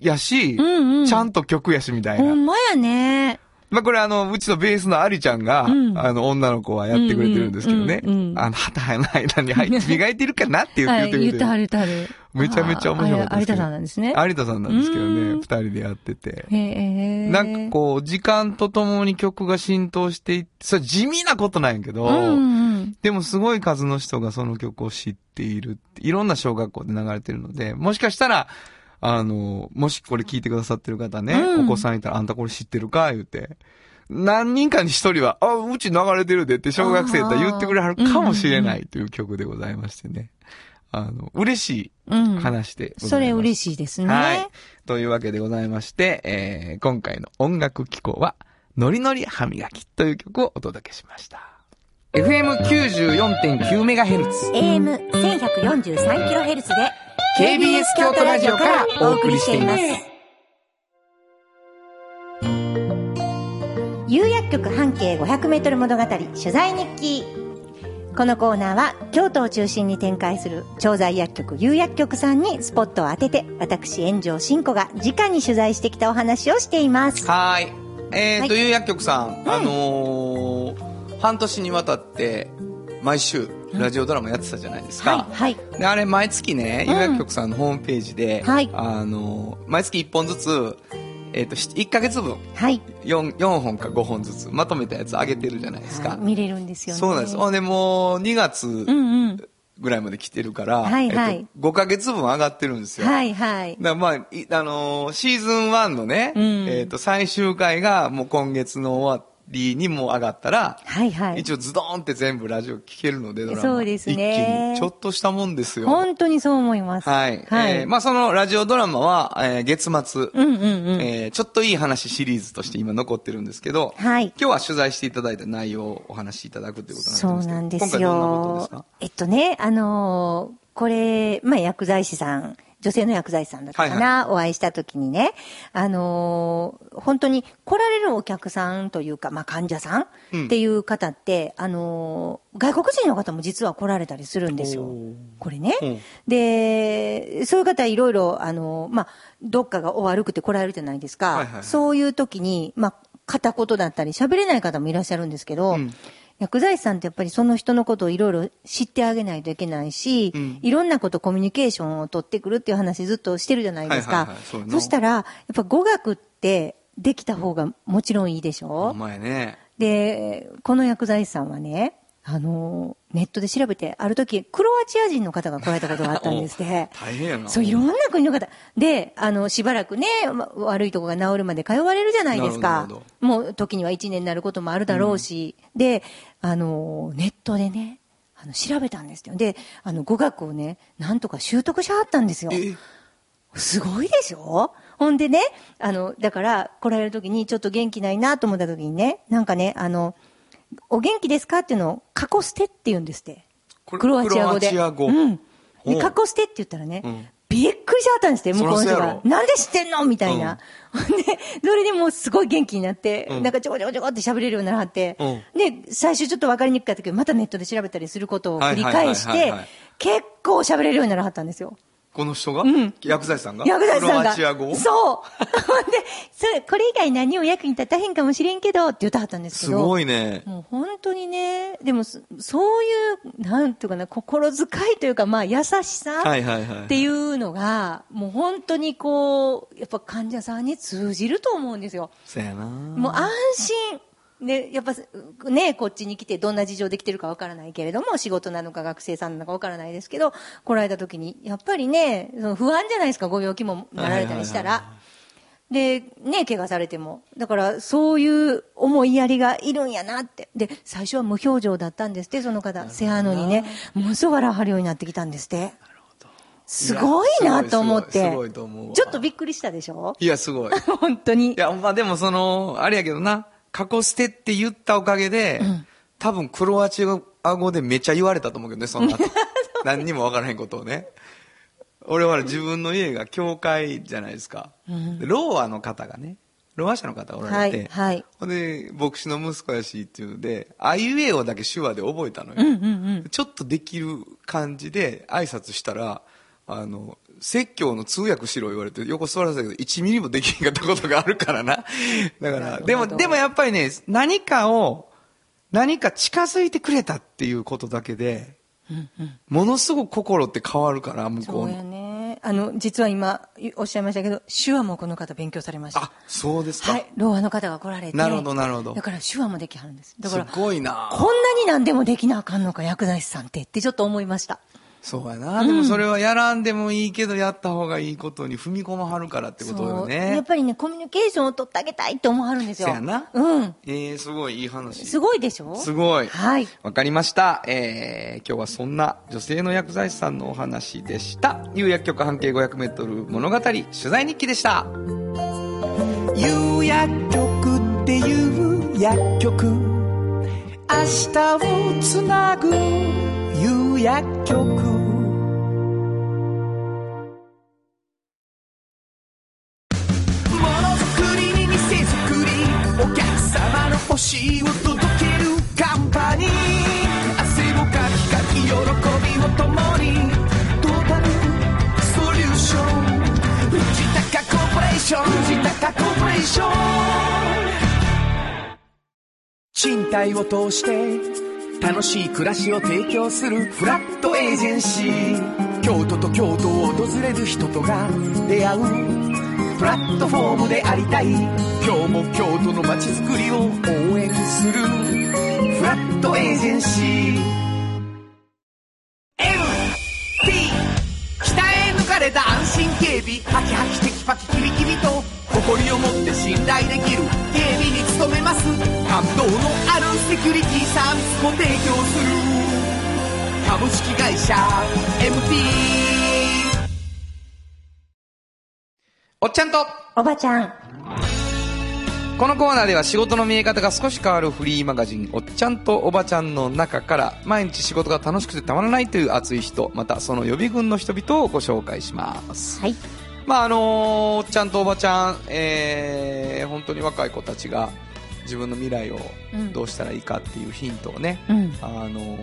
Speaker 2: やし、
Speaker 3: うんうん。
Speaker 2: ちゃんと曲やしみたいな。
Speaker 3: ほんまやね。
Speaker 2: まあこれあの、うちのベースのアリちゃんが、
Speaker 3: うん
Speaker 2: あの、女の子はやってくれてるんですけどね。
Speaker 3: うんうんうんうん
Speaker 2: あの、旗の間に入って 磨いてるかなって言ってくれてる。
Speaker 3: 言ってはる言ってはる。
Speaker 2: めちゃめちゃ面白かった
Speaker 3: 有田さんなんですね。
Speaker 2: 有田さんなんですけどね、
Speaker 3: うん
Speaker 2: 二人でやってて。
Speaker 3: へえ。
Speaker 2: なんかこう、時間とともに曲が浸透していって、それ地味なことなんやけど、
Speaker 3: うんうん。
Speaker 2: でもすごい数の人がその曲を知っているいろんな小学校で流れてるので、もしかしたら、あの、もしこれ聞いてくださってる方ね、
Speaker 3: うん
Speaker 2: お子さんいたらあんたこれ知ってるか言うて、何人かに一人は、あ、うち流れてるでって小学生だったら言ってくれはるかもしれないという曲でございましてね。あの、嬉し
Speaker 3: うん
Speaker 2: い。話でございます。
Speaker 3: それ嬉しいですね。
Speaker 2: はい。というわけでございまして、えー、今回の音楽機構は、ノリノリ歯磨きという曲をお届けしました。FM94.9MHz
Speaker 3: AM1143kHz で
Speaker 2: KBS 京都ラジオからお送りしています。
Speaker 3: 有薬局半径 500m 物語取材日記。このコーナーは京都を中心に展開する調剤薬局有薬局さんにスポットを当てて私炎上真子が直に取材してきたお話をしています。
Speaker 2: はーい。えーと、
Speaker 3: はい。
Speaker 2: 有薬局さん、あのー半年にわたって毎週ラジオドラマやってたじゃないですか、
Speaker 3: はいはい。
Speaker 2: であれ毎月ね、
Speaker 3: うん。
Speaker 2: 有薬局さんのホームページで、
Speaker 3: はい。
Speaker 2: あのー毎月1本ずつ、えっ、と、1ヶ月分、
Speaker 3: はい、
Speaker 2: 4、4本か5本ずつまとめたやつ上げてるじゃないですか。
Speaker 3: はい。見れるんですよね。
Speaker 2: そうなんです。ほんで、もう2月
Speaker 3: うんうん。
Speaker 2: ぐらいまで来てるから、
Speaker 3: はいはい。
Speaker 2: えっと、5ヶ月分上がってるんですよ。
Speaker 3: はいはい。
Speaker 2: だまあ、いあのーシーズン1のね、
Speaker 3: うん。
Speaker 2: えっ、と、最終回がもう今月の終わりにもう上がったら、
Speaker 3: はいはい
Speaker 2: 一応ズドーンって全部ラジオ聞けるので、ドラマ。
Speaker 3: そうですね
Speaker 2: 一気に、ちょっとしたもんですよ。
Speaker 3: 本当にそう思います
Speaker 2: はい。
Speaker 3: はい、
Speaker 2: えーまあそのラジオドラマは、えー月末、
Speaker 3: うんうんうん
Speaker 2: えーちょっといい話シリーズとして今残ってるんですけど、
Speaker 3: はい
Speaker 2: 今日は取材していただいた内容をお話しいただくということ
Speaker 3: そう
Speaker 2: な
Speaker 3: なんんです
Speaker 2: ですけど、今回どんなことです
Speaker 3: よ
Speaker 2: か？
Speaker 3: えっとね、あのーこれ、まあ、薬剤師さん、女性の薬剤師さんだったかな、お会いした時にね、あのー本当に来られるお客さんというか、まあ、患者さん
Speaker 2: うん
Speaker 3: っていう方って、あのー外国人の方も実は来られたりするんですよ。これね。
Speaker 2: うん
Speaker 3: で、そういう方いろいろ、あのーまあ、どっかがお悪くて来られるじゃないですか。
Speaker 2: はいはいはい
Speaker 3: そういう時に、まあ、片言だったり喋れない方もいらっしゃるんですけど、
Speaker 2: うん
Speaker 3: 薬剤師さんってやっぱりその人のことをいろいろ知ってあげないといけないし、
Speaker 2: うん
Speaker 3: いろんなことコミュニケーションを取ってくるっていう話ずっとしてるじゃないですか。
Speaker 2: はいはいはいそうやな
Speaker 3: そしたら、やっぱ語学ってできた方がもちろんいいでしょ？
Speaker 2: お前ね。
Speaker 3: で、この薬剤師さんはね、あの、ネットで調べて、ある時、クロアチア人の方が来られたことがあったんですね。
Speaker 2: 大変やな。
Speaker 3: そう、いろんな国の方。で、あの、しばらくね、ま悪いとこが治るまで通われるじゃないですか。もう、時には1年になることもあるだろうし。で、あの、ネットでね、あの、調べたんですよ。で、あの、語学をね、なんとか習得しはったんですよ。
Speaker 2: え？
Speaker 3: すごいでしょ？ほんでね、あの、だから、来られる時にちょっと元気ないなと思った時にね、なんかね、あの、お元気ですかっていうのを、カコステって言うんですって。クロアチア語で。
Speaker 2: クロアチア語
Speaker 3: うん。で、
Speaker 2: ほう
Speaker 3: カコステって言ったらね、
Speaker 2: うん
Speaker 3: びっくりしちゃったんですって、向こうの人がなんで知ってんの？みたいな。ほん で、それでもうすごい元気になって、
Speaker 2: うん
Speaker 3: なんかちょこちょこちょこって喋れるようになって、
Speaker 2: う
Speaker 3: で、最初ちょっと分かりにくかったけど、またネットで調べたりすることを繰り返して結構喋れるようにならはったんですよ。
Speaker 2: この人が、
Speaker 3: ん
Speaker 2: 薬剤師さんが？
Speaker 3: 薬剤師さんが。
Speaker 2: クロアチア語
Speaker 3: そう。で、それ、これ以外何も役に立たへんかもしれんけど、って言ったはったんです
Speaker 2: す
Speaker 3: けど。
Speaker 2: ごいね。
Speaker 3: もう本当にね、でもそ、そういう、なんていうかな、心遣いというか、まあ、優しさ
Speaker 2: はいはいはい。
Speaker 3: っていうのが、もう本当にこう、やっぱ患者さんに通じると思うんですよ。
Speaker 2: そやな。
Speaker 3: もう安心。ね、やっぱね、こっちに来てどんな事情できてるかわからないけれども、仕事なのか学生さんなのかわからないですけど、来られた時に、やっぱりね、その不安じゃないですか、ご病気もなられたりしたら。で、ね、怪我されても。だから、そういう思いやりがいるんやなって。で、最初は無表情だったんですって、その方。せやのにね、ものすごい笑わはるようになってきたんですって。すごいなと思って。ちょっとびっくりしたでしょ？
Speaker 2: いや、すごい。
Speaker 3: 本当に
Speaker 2: い。や、まあでもその、あれやけどな、過去捨てって言ったおかげで、多分クロアチア語でめっちゃ言われたと思うけどね、その後。何にもわからへんことをね。俺は自分の家が教会じゃないですか。でローアの方がね、ローア者の方がおられて、
Speaker 3: はいはい
Speaker 2: ほんで、牧師の息子やしっていうので、あいうえおだけ手話で覚えたのよ。
Speaker 3: うんうんうん。
Speaker 2: ちょっとできる感じで挨拶したら、あの、説教の通訳しろ言われて、横座らせたけど、1ミリもできへんかったことがあるからな。だから、でも、でもやっぱりね、何かを、何か近づいてくれたっていうことだけで、ものすごく心って変わるから、向こ
Speaker 3: そう。ね。あの、実は今、おっしゃいましたけど、手話もこの方勉強されました。
Speaker 2: あ、そうですか。
Speaker 3: はい。ローアの方が来られて。
Speaker 2: なるほどなるほど
Speaker 3: だから手話もできはるんです。だ
Speaker 2: す
Speaker 3: から、
Speaker 2: ごいな
Speaker 3: こんなに何でもできなあかんのか、薬剤師さんってってちょっと思いました。
Speaker 2: そうやな。でもそれはやらんでもいいけど、やった方がいいことに踏み込まはるからってことよ
Speaker 3: そうやっ
Speaker 2: ね。
Speaker 3: ぱりね、コミュニケーションを取ってあげたいって思わはるんですよ。
Speaker 2: そやな
Speaker 3: うん。
Speaker 2: えー、すごいいい話。
Speaker 3: すごいでしょ？
Speaker 2: すごい。
Speaker 3: はい。
Speaker 2: わかりました。えー、今日はそんな女性の薬剤師さんのお話でした。有薬局半径500メートル物語取材日記でした。
Speaker 4: 有薬局っていう薬局明明日をつなぐ夕薬局。ものづくりに店づくりお客様の欲しいを届けるカンパニー。汗をかきかき喜びを共にトータルソリューション。藤高コーポレーション藤高コーポレーション。賃貸を通して楽しい暮らしを提供するフラットエージェンシー。京都と京都を訪れる人とが出会う。プラットフォームでありたい。今日も京都の街づくりを応援するフラットエージェンシー。MT 北へ抜かれた安心警備。ハキハキテキパキキビキビと誇りを持って信頼できる警備に努めます感動のあるセキュリティサービスも提供する株式会社 MT
Speaker 2: おっちゃんと
Speaker 3: おばちゃん。
Speaker 2: このコーナーでは仕事の見え方が少し変わるフリーマガジン、おっちゃんとおばちゃんの中から、毎日仕事が楽しくてたまらないという熱い人、またその予備軍の人々をご紹介します。
Speaker 3: はい。
Speaker 2: まああのーおっちゃんとおばちゃん、えー、本当に若い子たちが自分の未来を
Speaker 3: うん
Speaker 2: どうしたらいいかっていうヒントをね、
Speaker 3: うん。
Speaker 2: あの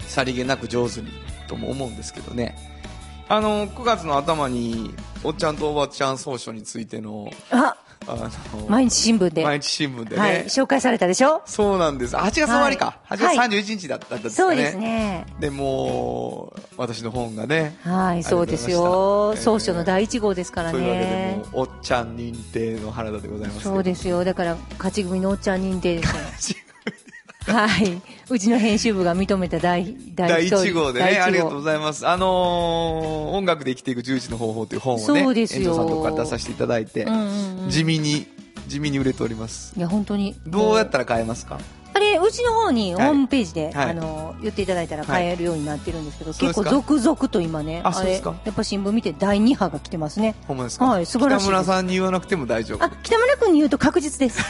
Speaker 2: さりげなく上手にとも思うんですけどね。あの9月の頭に、おっちゃんとおばちゃん総書についての、
Speaker 3: あ、
Speaker 2: あの、
Speaker 3: 毎日新聞で。
Speaker 2: 毎日新聞でね。
Speaker 3: はい。紹介されたでしょ？
Speaker 2: そうなんです。8月終わりか。
Speaker 3: はい
Speaker 2: 8月31日だったんですかね。
Speaker 3: そうですね。
Speaker 2: で、もう、私の本がね。
Speaker 3: はい、そうですよ。総書の第一号ですから
Speaker 2: というわけで
Speaker 3: ね
Speaker 2: も。う、おっちゃん認定の原田でございます。
Speaker 3: そうですよ。だから、勝ち組のおっちゃん認定ですよ。はい。うちの編集部が認めた第、
Speaker 2: 第
Speaker 3: 第
Speaker 2: 1号でね、ありがとうございます。あのー音楽で生きていく11の方法という本をね、
Speaker 3: そうですよ
Speaker 2: 遠藤さんとこから出させていただいて、
Speaker 3: うんうんうん
Speaker 2: 地味に、地味に売れております。
Speaker 3: いや、本当に。
Speaker 2: どうやったら買えますか？
Speaker 3: あれ、うちの方にホ
Speaker 2: はい
Speaker 3: ームページで、
Speaker 2: はい
Speaker 3: あの、言っていただいたら買えるようになってるんですけど、
Speaker 2: そうですか？
Speaker 3: 結構続々と今ね、れ
Speaker 2: あそうですか？
Speaker 3: やっぱ新聞見て第2波が来てますね。
Speaker 2: ほんまですか？
Speaker 3: はい素晴らしい
Speaker 2: 北村さんに言わなくても大丈夫
Speaker 3: あ。、北村君に言うと確実です。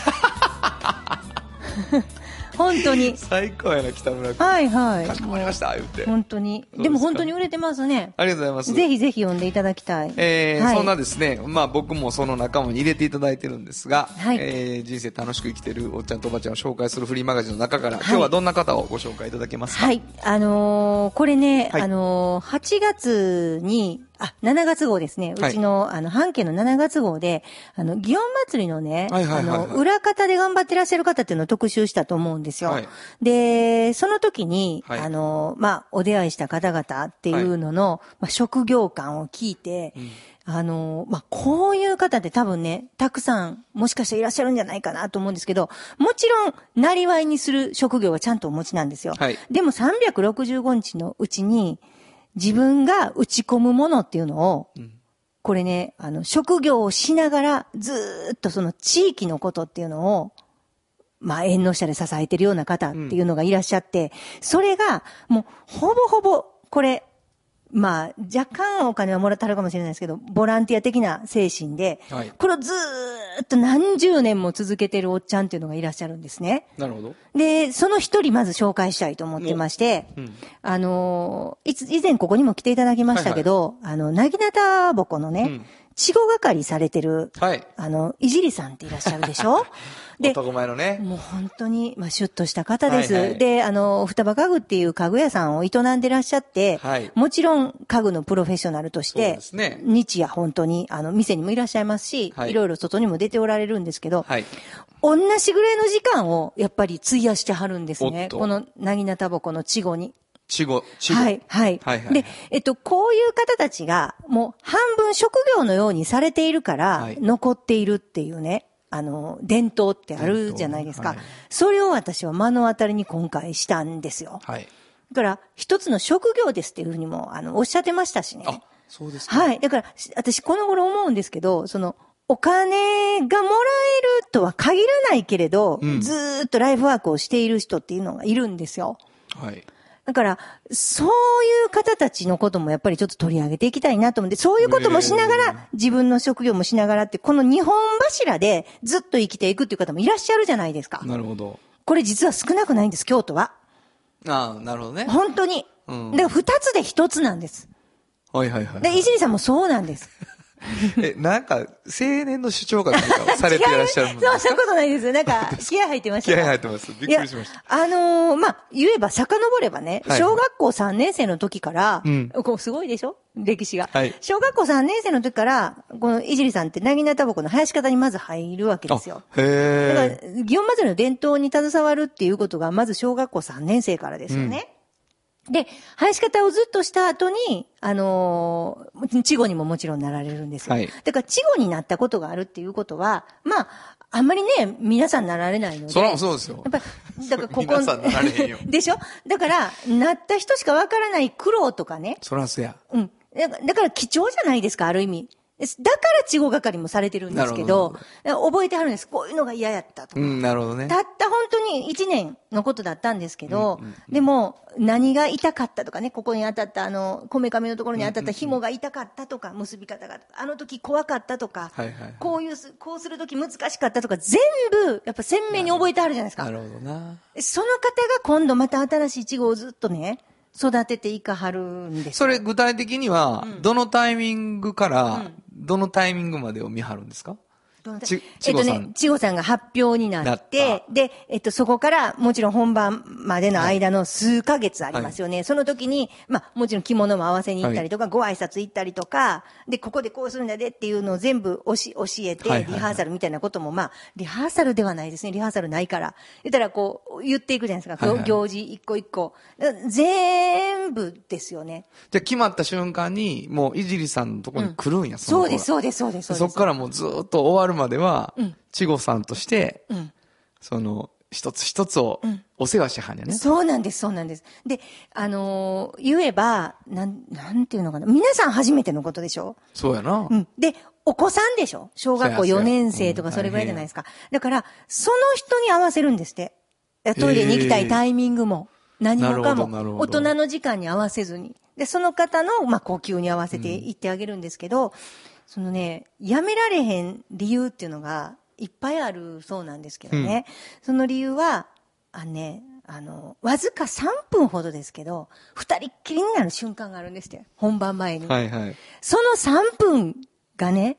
Speaker 3: 本当に。
Speaker 2: 最高やな、北村君。
Speaker 3: はいはい。
Speaker 2: かしこまりました、言って。
Speaker 3: 本当に。でも本当に売れてますね。
Speaker 2: ありがとうございます。
Speaker 3: ぜひぜひ読んでいただきたい。
Speaker 2: えー
Speaker 3: はい
Speaker 2: そんなですね、まあ僕もその仲間に入れていただいてるんですが、
Speaker 3: はい
Speaker 2: えー人生楽しく生きてるおっちゃんとおばちゃんを紹介するフリーマガジンの中から、今日はどんな方をご紹介いただけますか？
Speaker 3: はい。あのーこれね、
Speaker 2: はい
Speaker 3: あのー8月に、あ、7月号ですね。
Speaker 2: はい。う
Speaker 3: ちの、あの、半径の7月号で、あの、祇園祭りのね、
Speaker 2: はいはいはいはい。
Speaker 3: あの、裏方で頑張ってらっしゃる方っていうのを特集したと思うんですよ。
Speaker 2: はい。
Speaker 3: で、その時に、
Speaker 2: はい。
Speaker 3: あのーまあ、お出会いした方々っていうのの、まあ、職業観を聞いて、あのーまあ、こういう方って多分ね、たくさん、もしかしたらいらっしゃるんじゃないかなと思うんですけど、もちろん、なりわいにする職業はちゃんとお持ちなんですよ。
Speaker 2: はい。
Speaker 3: でも365日のうちに、自分が打ち込むものっていうのを、これね、あの、職業をしながら、ずーっとその地域のことっていうのを、まあ、縁の下で支えてるような方っていうのがいらっしゃって、それが、もう、ほぼほぼ、これ、まあ、若干お金はもらってはるかもしれないですけど、ボランティア的な精神で、
Speaker 2: はい。
Speaker 3: これをずーっと何十年も続けてるおっちゃんっていうのがいらっしゃるんですね。
Speaker 2: なるほど。
Speaker 3: で、その一人まず紹介したいと思ってまして、
Speaker 2: うん。
Speaker 3: あのーいつ、以前ここにも来ていただきましたけど、あの、なぎなたぼこのね、
Speaker 2: うん
Speaker 3: 稚語係されてる、
Speaker 2: はい。
Speaker 3: あの、いじりさんっていらっしゃるでしょ？で、
Speaker 2: 男前のね。
Speaker 3: もう本当に、まあ、シュッとした方です。
Speaker 2: はいはい
Speaker 3: で、あの、双葉家具っていう家具屋さんを営んでらっしゃって、
Speaker 2: はい
Speaker 3: もちろん家具のプロフェッショナルとし
Speaker 2: そう
Speaker 3: て、
Speaker 2: ですね
Speaker 3: 日夜本当に、あの、店にもいらっしゃいますし、
Speaker 2: はい
Speaker 3: い、ろいろ外にも出ておられるんですけど、
Speaker 2: はい。
Speaker 3: 同じぐらいの時間をやっぱり費やしてはるんですねこのなぎなたぼこの稚語に。
Speaker 2: 稚語、稚語。
Speaker 3: はい、はい。
Speaker 2: はいはい
Speaker 3: で、えっと、こういう方たちが、もう半分職業のようにされているから
Speaker 2: はい、
Speaker 3: 残っているっていうね、あの、伝統ってあるじゃないですか。
Speaker 2: はい
Speaker 3: それを私は目の当たりに今回したんですよ。
Speaker 2: はい。
Speaker 3: だから、一つの職業ですっていうふうにも、あの、おっしゃってましたしね。
Speaker 2: あ、そうですか。
Speaker 3: はい。だから、し私この頃思うんですけど、その、お金がもらえるとは限らないけれど、
Speaker 2: うん
Speaker 3: ずーっとライフワークをしている人っていうのがいるんですよ。
Speaker 2: はい。
Speaker 3: だから、そういう方たちのこともやっぱりちょっと取り上げていきたいなと思って、そういうこともしながら、自分の職業もしながらって、この日本柱でずっと生きていくっていう方もいらっしゃるじゃないですか。
Speaker 2: なるほど。
Speaker 3: これ実は少なくないんです、京都は。
Speaker 2: ああ、なるほどね。
Speaker 3: 本当に。
Speaker 2: うん
Speaker 3: だから二つで一つなんです。
Speaker 2: はいはいはい。
Speaker 3: で、いじりさんもそうなんです。
Speaker 2: え、なんか、青年の主張がなんかされていらっしゃるもん
Speaker 3: そう、そういうことないですよ。なんか、気合入ってました
Speaker 2: 気
Speaker 3: か
Speaker 2: 合入ってます。びっくりしました。
Speaker 3: いやあのーまあ、言えば遡ればね、
Speaker 2: はい
Speaker 3: 小学校3年生の時から、
Speaker 2: うん
Speaker 3: こうすごいでしょ？歴史が、
Speaker 2: はい
Speaker 3: 小学校3年生の時から、このいじりさんって、なぎなたぼこの生やし方にまず入るわけですよ。
Speaker 2: あへ
Speaker 3: だから
Speaker 2: え。、
Speaker 3: 祇園祭りの伝統に携わるっていうことが、まず小学校3年生からですよね。で、生やし方をずっとした後に、あのー、稚語にももちろんなられるんですよ。
Speaker 2: はい
Speaker 3: だから、稚語になったことがあるっていうことは、まあ、あんまりね、皆さんなられないので。
Speaker 2: そらそうですよ
Speaker 3: やっぱり、だからここ、
Speaker 2: 皆さんなられへんよ
Speaker 3: でしょ？だから、なった人しかわからない苦労とかね。
Speaker 2: そらそや。
Speaker 3: うん。だから貴重じゃないですか、ある意味。だから稚語係もされてるんですけ
Speaker 2: な
Speaker 3: ど
Speaker 2: る、
Speaker 3: 覚えてはるんです。こういうのが嫌やったとか。
Speaker 2: うん、なるほどね。
Speaker 3: たった本当に1年のことだったんですけど、でも、何が痛かったとかね、ここに当たった、あの、こめかみのところに当たった紐が痛かったとか、結び方が、あの時怖かったとか、
Speaker 2: はいはいはい
Speaker 3: こういうす、こうする時難しかったとか、全部、やっぱ鮮明に覚えてあるじゃないですか。
Speaker 2: なるほどな。
Speaker 3: その方が今度また新しいイチゴをずっとね、育てていかはるんです。よ。
Speaker 2: それ具体的には、どのタイミングから、どのタイミングまでを見張るんですか？ち
Speaker 3: えっと
Speaker 2: ちごさん
Speaker 3: ね、ちごさんが発表にな
Speaker 2: なっ
Speaker 3: って、で、えっと、そこから、もちろん本番までの間の数ヶ月ありますよね。その時に、まあ、もちろん着物も合わせに行ったりとか、ご挨拶行ったりとか、で、ここでこうするんだでっていうのを全部教えて、
Speaker 2: はいはいはい
Speaker 3: リハーサルみたいなことも、まあ、リハーサルではないですね。リハーサルないから。言ったら、こう、言っていくじゃないですか。
Speaker 2: はいはい
Speaker 3: 行事一個一個。全部ですよね。
Speaker 2: じゃあ決まった瞬間に、もういじりさんのところに来るんや、
Speaker 3: うです、そうです、そうです。そうです
Speaker 2: そっからもうずっと終わるまでは、ちごさんとして、
Speaker 3: ん
Speaker 2: その、一つ一つをお世話しはんやね。
Speaker 3: そうなんです、そうなんです。で、あのー言えば、なん、なんていうのかな。皆さん初めてのことでしょ？
Speaker 2: そうやな。
Speaker 3: うん。で、お子さんでしょ？小学校
Speaker 2: そうやそうや
Speaker 3: 4年生とか
Speaker 2: うん
Speaker 3: それぐらいじゃないですか。だから、その人に合わせるんですって。トイレに行きたいタイミングも、何もかも大人の時間に合わせずに。で、その方の、まあ、呼吸に合わせて行ってあげるんですけど、そのね、やめられへん理由っていうのが、いっぱいあるそうなんですけどね。その理由は、あのね、あの、わずか3分ほどですけど、二人っきりになる瞬間があるんですって。本番前に。
Speaker 2: はいはい。
Speaker 3: その3分がね、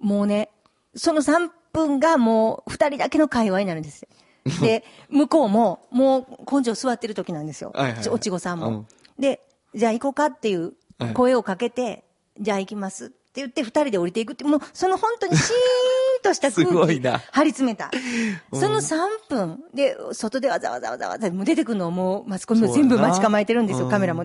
Speaker 3: もうね、その3分がもう二人だけの会話になるんですよ。で、向こうも、もう根性座ってる時なんですよ。
Speaker 2: はいはいはい
Speaker 3: おちごさんも。
Speaker 2: うん
Speaker 3: で、じゃあ行こうかっていう
Speaker 2: はい
Speaker 3: 声をかけて、じゃあ行きますって言って二人で降りていくって、もうその本当にシーンとした空
Speaker 2: すごい
Speaker 3: 気
Speaker 2: な
Speaker 3: 張り詰めた。その3分で、外でわざわざわざわざ、もう出てくるのをもうマスコミも全部待ち構えてるんですよ、カメラも。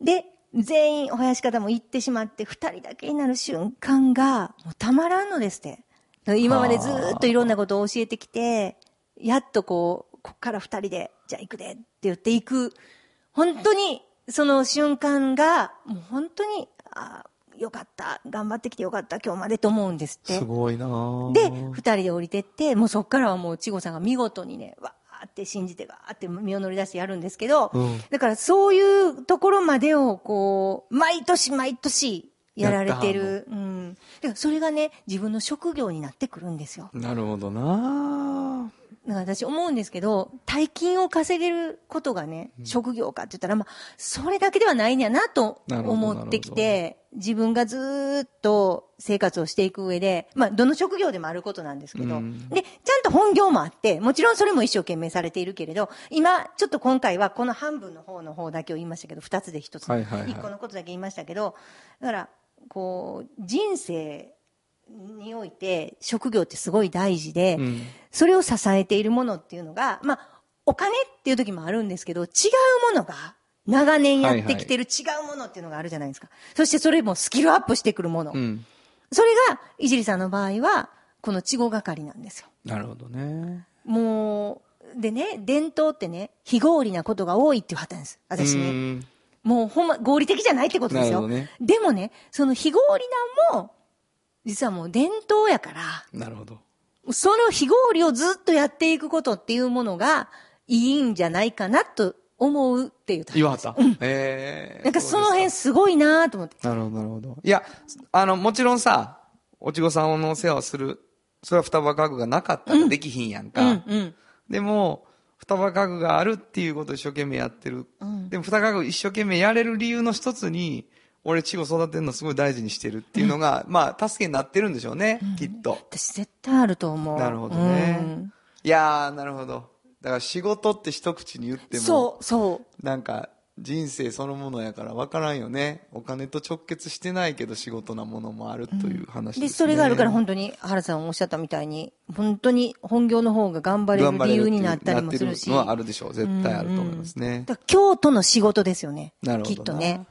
Speaker 3: で、全員お囃子方も行ってしまって、二人だけになる瞬間が、もうたまらんのですって。今までずーっといろんなことを教えてきて、やっとこう、こっから二人で、じゃあ行くでって言って行く。本当に、その瞬間が、もう本当に、あーよかった。頑張ってきてよかった。今日までと思うんですって。
Speaker 2: すごいなぁ
Speaker 3: で、二人で降りてって、もうそっからはもう、ちごさんが見事にね、わーって信じて、わーって身を乗り出してやるんですけど、
Speaker 2: うん
Speaker 3: だからそういうところまでを、こう、毎年毎年やられてる。うん。でそれがね、自分の職業になってくるんですよ。
Speaker 2: なるほどな
Speaker 3: だから私思うんですけど、大金を稼げることがね、職業かって言ったら、まあ、それだけではないんやなと思ってきて、自分がずーっと生活をしていく上で、まあ、どの職業でもあることなんですけど、
Speaker 2: うん。
Speaker 3: で、ちゃんと本業もあって、もちろんそれも一生懸命されているけれど、今、ちょっと今回はこの半分の方の方だけを言いましたけど、二つで一つ、
Speaker 2: はいはいはい。
Speaker 3: 一個のことだけ言いましたけど、だから、こう、人生において職業ってすごい大事で、
Speaker 2: うん
Speaker 3: それを支えているものっていうのが、まあ、お金っていう時もあるんですけど、違うものが、長年やってきてる違うものっていうのがあるじゃないですか。そしてそれもスキルアップしてくるもの。
Speaker 2: うん。
Speaker 3: それが、いじりさんの場合は、この稚語係なんですよ。
Speaker 2: なるほどね。
Speaker 3: もう、でね、伝統ってね、非合理なことが多いっていう旗なんです。私
Speaker 2: う
Speaker 3: ね。
Speaker 2: ん
Speaker 3: もうほんま、合理的じゃないってことですよ。
Speaker 2: ね
Speaker 3: でもね、その非合理なんも、実はもう伝統やから、
Speaker 2: なるほど。
Speaker 3: その非合理をずっとやっていくことっていうものがいいんじゃないかなと思うっていう。
Speaker 2: 言わはった？ええ
Speaker 3: なんかその辺
Speaker 2: す
Speaker 3: すごいなと思って。
Speaker 2: かなるほど、なるほど。いや、あの、もちろんさ、おちごさんのお世話をする、それは双葉家具がなかったらできひんやんか。
Speaker 3: うんうん。
Speaker 2: でも、双葉家具があるっていうことを一生懸命やってる。
Speaker 3: うん
Speaker 2: でも双葉家具一生懸命やれる理由の一つに、俺、チゴ育てるのすごい大事にしてるっていうのが、まあ、助けになってるんでしょうね、きっと。
Speaker 3: 私絶対あると思う。
Speaker 2: なるほどね
Speaker 3: うん
Speaker 2: いやー、なるほど。だから仕事って一口に言っても、
Speaker 3: そう、そう。
Speaker 2: なんか、人生そのものやから分からんよね。お金と直結してないけど仕事なものもあるという話ですね。
Speaker 3: で、それがあるから本当に原さんおっしゃったみたいに、本当に本業の方が頑張れる理由になったりもするし。
Speaker 2: なってのはあるでしょう。絶対あると思いますね。
Speaker 3: だから京都の仕事ですよね。
Speaker 2: なるほどな
Speaker 3: きっとね。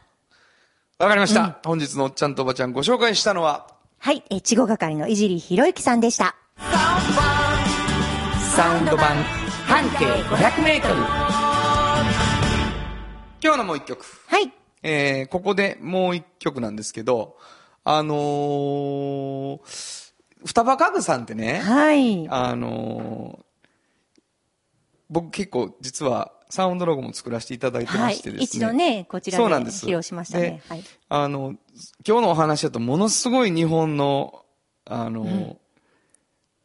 Speaker 2: わかりました、本日のおっちゃんとおばちゃんご紹介したのは、
Speaker 3: はい、え、ちご係のいじりひろゆきさんでした。
Speaker 2: サウンド版半径500メートル。今日のもう一曲。
Speaker 3: はい。
Speaker 2: えー、ここでもう一曲なんですけど、あのー、双葉家具さんってね、
Speaker 3: はい。
Speaker 2: あのー僕結構実はサウンドロゴも作らせていただいて
Speaker 3: はい
Speaker 2: ましてですね。。
Speaker 3: 一度ね、こちらで
Speaker 2: そうなんです
Speaker 3: 披露しましたね。
Speaker 2: で
Speaker 3: はい。
Speaker 2: あの、今日のお話だとものすごい日本の、あのー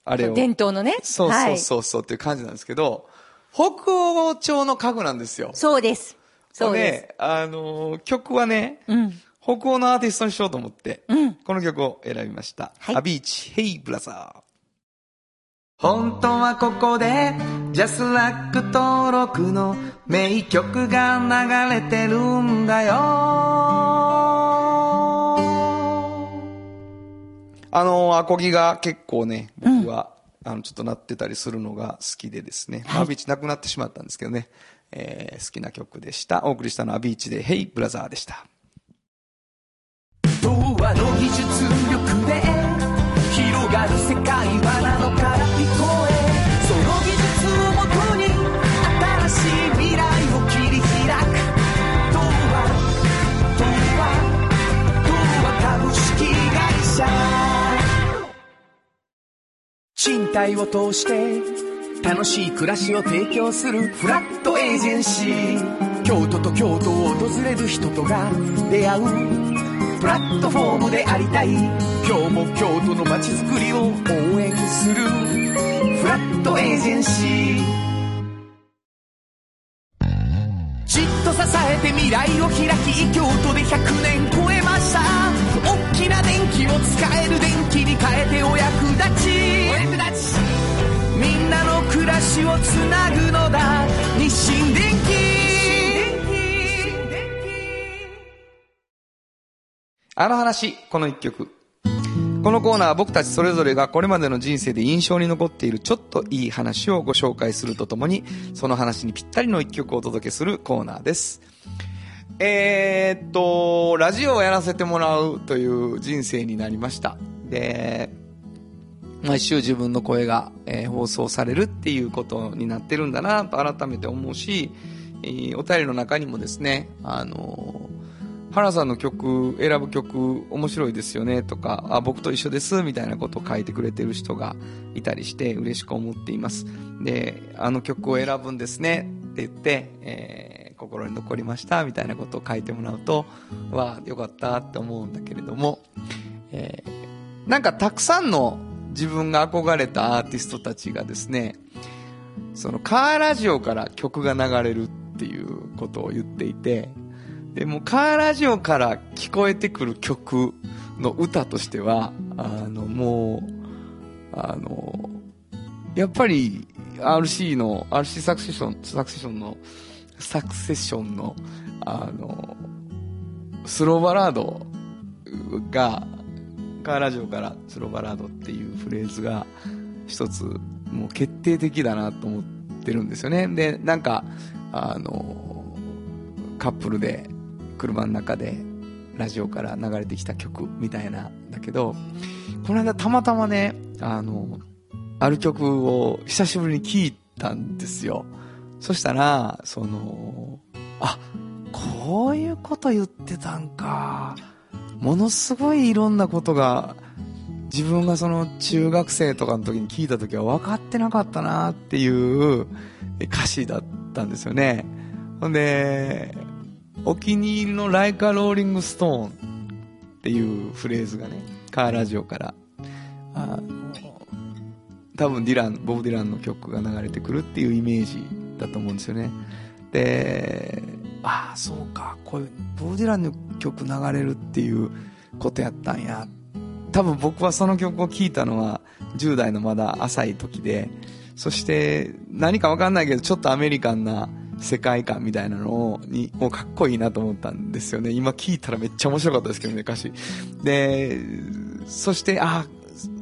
Speaker 2: あれを。
Speaker 3: 伝統のね。
Speaker 2: そうそう
Speaker 3: はい。
Speaker 2: そうそうっていう感じなんですけど、北欧調の家具なんですよ。
Speaker 3: そうです。そうです。
Speaker 2: で、あのー曲はね、
Speaker 3: うん。
Speaker 2: 北欧のアーティストにしようと思って、
Speaker 3: うん
Speaker 2: この曲を選びました。
Speaker 3: はい
Speaker 2: アヴィーチー、ヘイブラザー。本当はここで、ジャスラック登録の名曲が流れてるんだよ。あの、アコギが結構ね、僕は、あの、ちょっと鳴ってたりするのが好きでですね。まあアヴィーチー亡くなってしまったんですけどね。えー好きな曲でした。お送りしたのはアビーチで、ヘイブラザーでした。
Speaker 4: 童話の技術力で広がる世界は賃貸を通して楽しい暮らしを提供するフラットエージェンシー。京都と京都を訪れる人とが出会うプラットフォームでありたい。今日も京都の街づくりを応援するフラットエージェンシー。じっと支えて未来を開き京都で100年超えました。大きな電気を使える電気に変えてお役立ち。暮らしをつなぐのだ日清電機
Speaker 2: あの話、この一曲。このコーナーは僕たちそれぞれがこれまでの人生で印象に残っているちょっといい話をご紹介するとともに、その話にぴったりの一曲をお届けするコーナーです。えーっと、ラジオをやらせてもらうという人生になりました。で、毎週自分の声が、えー放送されるっていうことになってるんだなと改めて思うし、えーお便りの中にもですね、あのー原さんの曲、選ぶ曲面白いですよねとか、あ、僕と一緒ですみたいなことを書いてくれてる人がいたりして嬉しく思っています。で、あの曲を選ぶんですねって言って、えー心に残りましたみたいなことを書いてもらうと、わあ、よかったって思うんだけれども、えーなんかたくさんの自分が憧れたアーティストたちがですね、そのカーラジオから曲が流れるっていうことを言っていて、でもカーラジオから聞こえてくる曲の歌としては、あの、もう、あの、やっぱり RC の、RC サクセション、サクセションの、サクセションの、あの、スローバラードが、カーラジオからスロバラードっていうフレーズが一つもう決定的だなと思ってるんですよね。で、なんか、あの、カップルで車の中でラジオから流れてきた曲みたいなんだけど、この間たまたまね、あの、ある曲を久しぶりに聴いたんですよ。そしたら、その、あ、こういうこと言ってたんか。ものすごいいろんなことが、自分がその中学生とかの時に聞いた時は分かってなかったなっていう歌詞だったんですよね。ほんで、お気に入りの Like a Rolling Stone っていうフレーズがね、カーラジオから、あ、多分ディラン、ボブ・ディランの曲が流れてくるっていうイメージったと思うんですよね。で、ああ、そうか、こういう、ボブ・ディランの曲流れるっていうことやったんや。多分僕はその曲を聴いたのは10代のまだ浅い時で、そして何かわかんないけどちょっとアメリカンな世界観みたいなのを、に、もうかっこいいなと思ったんですよね。今聞いたらめっちゃ面白かったですけどね、歌詞。で、そしてあ、あ、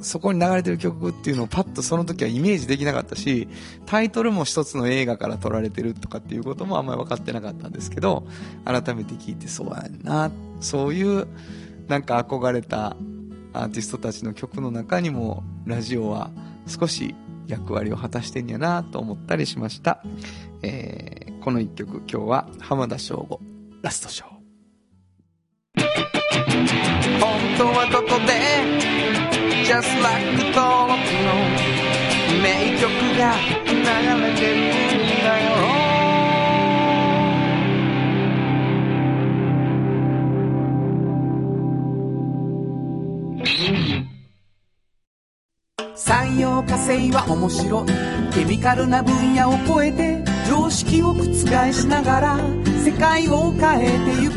Speaker 2: そこに流れてる曲っていうのをパッとその時はイメージできなかったし、タイトルも一つの映画から撮られてるとかっていうこともあんまり分かってなかったんですけど、改めて聞いてそうやんな、そういうなんか憧れたアーティストたちの曲の中にもラジオは少し役割を果たしてんやなと思ったりしました。えーこの一曲今日は浜田省吾ラストショー。本当はここで Just like 登録の名曲が流れてるんだよ
Speaker 4: 産業化成は面白いケミカルな分野を超えて常識を覆しながら世界を変えてゆく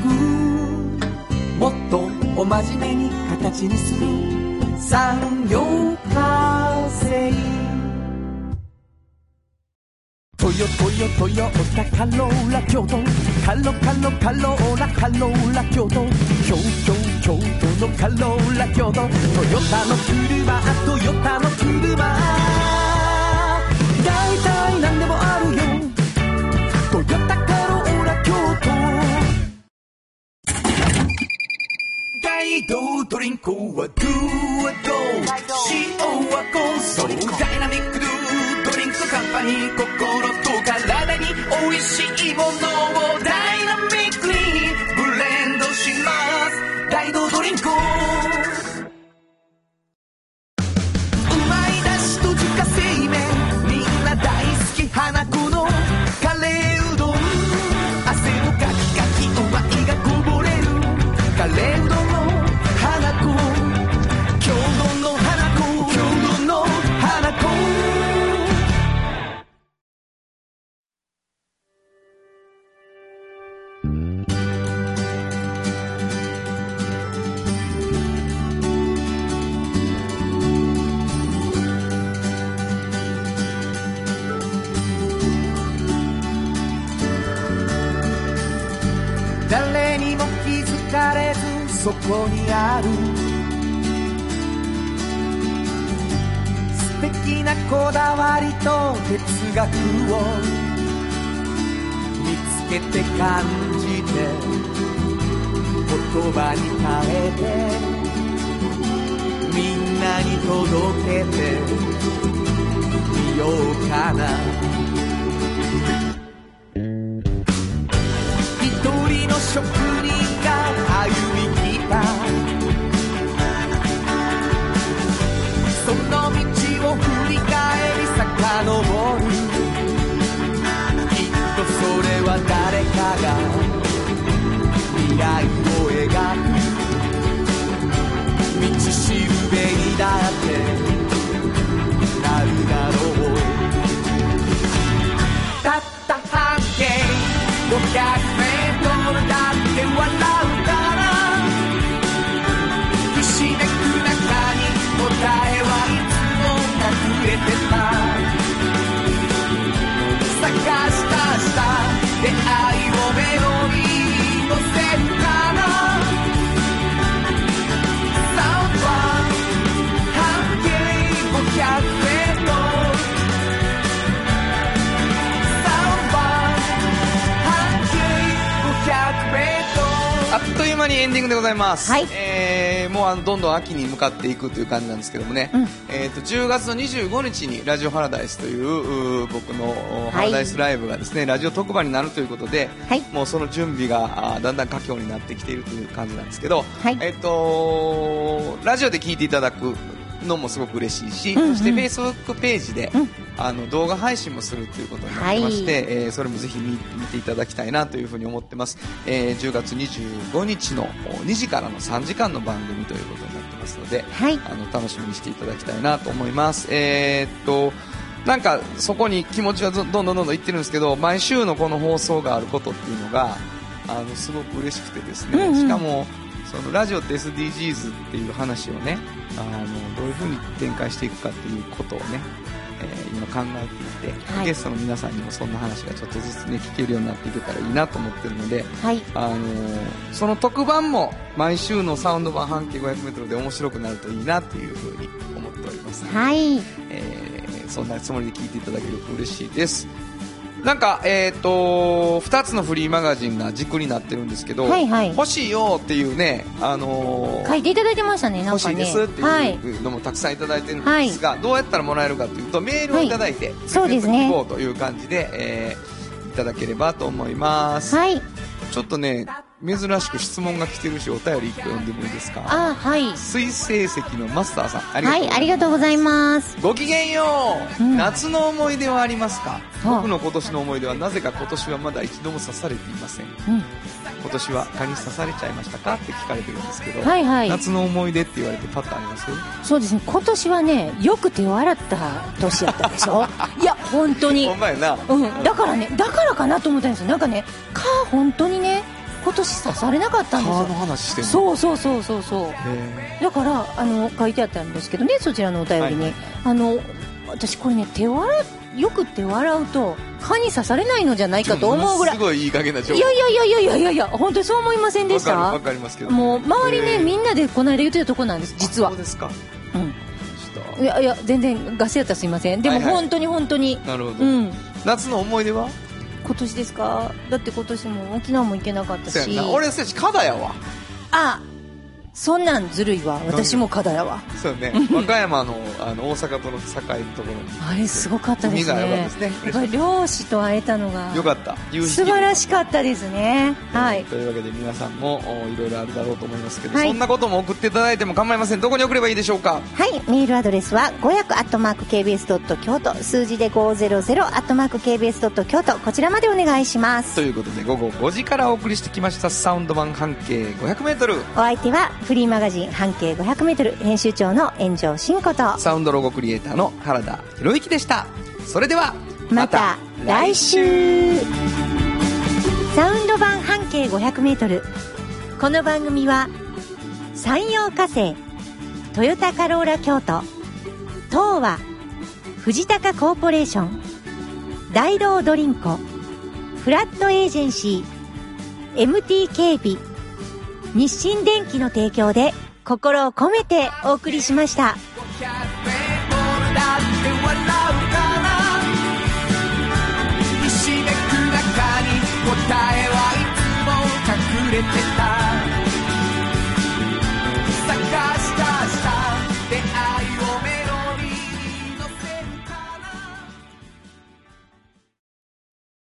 Speaker 4: もっとお真面目に形にする産業化成トヨトヨトヨタカローラ京都カロカロカローラカローラ京都京京京都のカローラ京都トヨタの車トヨタの車大体何でもあるよトヨタカローラ京都大道ドドリンクはドゥを見つけて感じて言葉に変えてみんなに届けてみようかな。一人の職
Speaker 2: でございます。
Speaker 3: はい。
Speaker 2: えーもうあのどんどん秋に向かっていくという感じなんですけどもね、
Speaker 3: うん。
Speaker 2: えっ、と、10月の25日にラジオハラダイスという僕のおハラダイスライブがですね、ラジオ特番になるということで、
Speaker 3: はい。
Speaker 2: もうその準備がだんだん佳境になってきているという感じなんですけど、
Speaker 3: はい。
Speaker 2: えっ、と、ラジオで聞いていただくのもすごく嬉しいし、
Speaker 3: うんうん。
Speaker 2: そして Facebook ページで、
Speaker 3: うん。
Speaker 2: あの動画配信もするということになってまして、えーそれもぜひ見見ていただきたいなというふうに思ってます、えー10月25日の2時からの3時間の番組ということになってますので、
Speaker 3: はい。
Speaker 2: あの楽しみにしていただきたいなと思います。えーっとなんかそこに気持ちはどんどんどんどんいってるんですけど毎週のこの放送があることっていうのがあのすごく嬉しくてですね、
Speaker 3: うんうん。
Speaker 2: しかもそのラジオって SDGs っていう話をねあのどういうふうに展開していくかっていうことをね、えー今考えていて、
Speaker 3: はい
Speaker 2: ゲストの皆さんにもそんな話がちょっとずつね聞けるようになっていけたらいいなと思ってるので
Speaker 3: はい。
Speaker 2: あのーその特番も毎週のサウンド版半径 500m で面白くなるといいなっていうふうに思っております、
Speaker 3: はい。
Speaker 2: えーそんなつもりで聞いていただけると嬉しいですなんか、えっ、と、2つのフリーマガジンが軸になってるんですけど、
Speaker 3: はいはい
Speaker 2: 欲しいよっていうね、あのー
Speaker 3: 書いていただいてましたね、なん
Speaker 2: 欲し。いですって
Speaker 3: はい。
Speaker 2: いうのもたくさんいただいてるんですが、どうやったらもらえるかというと、メールをいただいて、
Speaker 3: そうですね
Speaker 2: 希望という感じで、えーいただければと思います。
Speaker 3: はい。
Speaker 2: ちょっとね、珍しく質問が来てるし、お便り1個読んでもいいですか？
Speaker 3: あ、はい。
Speaker 2: 水成績のマスターさん、ありがとうござい
Speaker 3: はい、
Speaker 2: ます。
Speaker 3: ありがとうございます。
Speaker 2: ごきげんよう、
Speaker 3: うん。
Speaker 2: 夏の思い出はありますか？
Speaker 3: あ
Speaker 2: 僕の今年の思い出はなぜか今年はまだ一度も刺されていません。
Speaker 3: うん。
Speaker 2: 今年は蚊に刺されちゃいましたか？って聞かれてるんですけど、
Speaker 3: はいはい。
Speaker 2: 夏の思い出って言われてパッとあります？
Speaker 3: そうですね、今年はね、よく手を洗った年やったでしょ？いや、本当に。
Speaker 2: ほ。んまやな、
Speaker 3: うん、だからね、だからかなと思ったんですよ。なんかね、蚊、本当にね、今年刺されなかったんですよ。そうそうそうそうそう。
Speaker 2: へ
Speaker 3: だから、あの、書いてあったんですけどね、そちらのお便りに。
Speaker 2: はい
Speaker 3: あの、私これね、手を洗う、よく手を洗うと、蚊に刺されないのじゃない
Speaker 2: ー
Speaker 3: かと思うぐらい
Speaker 2: す。ごいいい加減な情
Speaker 3: い
Speaker 2: 報
Speaker 3: やいやいやいやいやいやいや、本当にそう思いませんでし
Speaker 2: わかるわ
Speaker 3: た
Speaker 2: かりますけど
Speaker 3: もう、周りね、みんなでこの間言ってたとこなんです、実は
Speaker 2: そう。ですか？
Speaker 3: うん。いやいや、全然ガスやったらすいません。でも
Speaker 2: はいはい
Speaker 3: 本当に本当に。
Speaker 2: となるほど、
Speaker 3: うん。
Speaker 2: 夏の思い出は？
Speaker 3: 今年ですか？だって今年も沖縄も行けなかったし。
Speaker 2: 俺せち蚊だやわ。
Speaker 3: あ、そんなんずるいわ。私も課題やわ。
Speaker 2: そうよね。和歌山のあの大阪との境のところに。
Speaker 3: あれすごかったですね。
Speaker 2: ですね。
Speaker 3: 漁師と会えたのが
Speaker 2: よかった。
Speaker 3: 素晴らしかったですね。はい。
Speaker 2: というわけで皆さんもおいろいろあるだろうと思いますけど、
Speaker 3: はい。
Speaker 2: そんなことも送っていただいても構いません。どこに送ればいいでしょうか？
Speaker 3: はい。メールアドレスは500アットマーク KBS ドット京都。数字で500アットマーク KBS ドット京都。こちらまでお願いします。
Speaker 2: ということで午後5時からお送りしてきましたサウンド版半径 500m
Speaker 3: お相手はフリーマガジン半径 500m 編集長の炎上真子と。
Speaker 2: サウンドロゴクリエイターの原田博之でした。それでは
Speaker 3: また来週。サウンド版半径 500m この番組は山陽火星トヨタカローラ京都東和藤高コーポレーション大道ドリンコフラットエージェンシー MT 警備日清電機の提供で心を込めてお送りしました。
Speaker 4: ひしめく中に答えはいつも隠れてた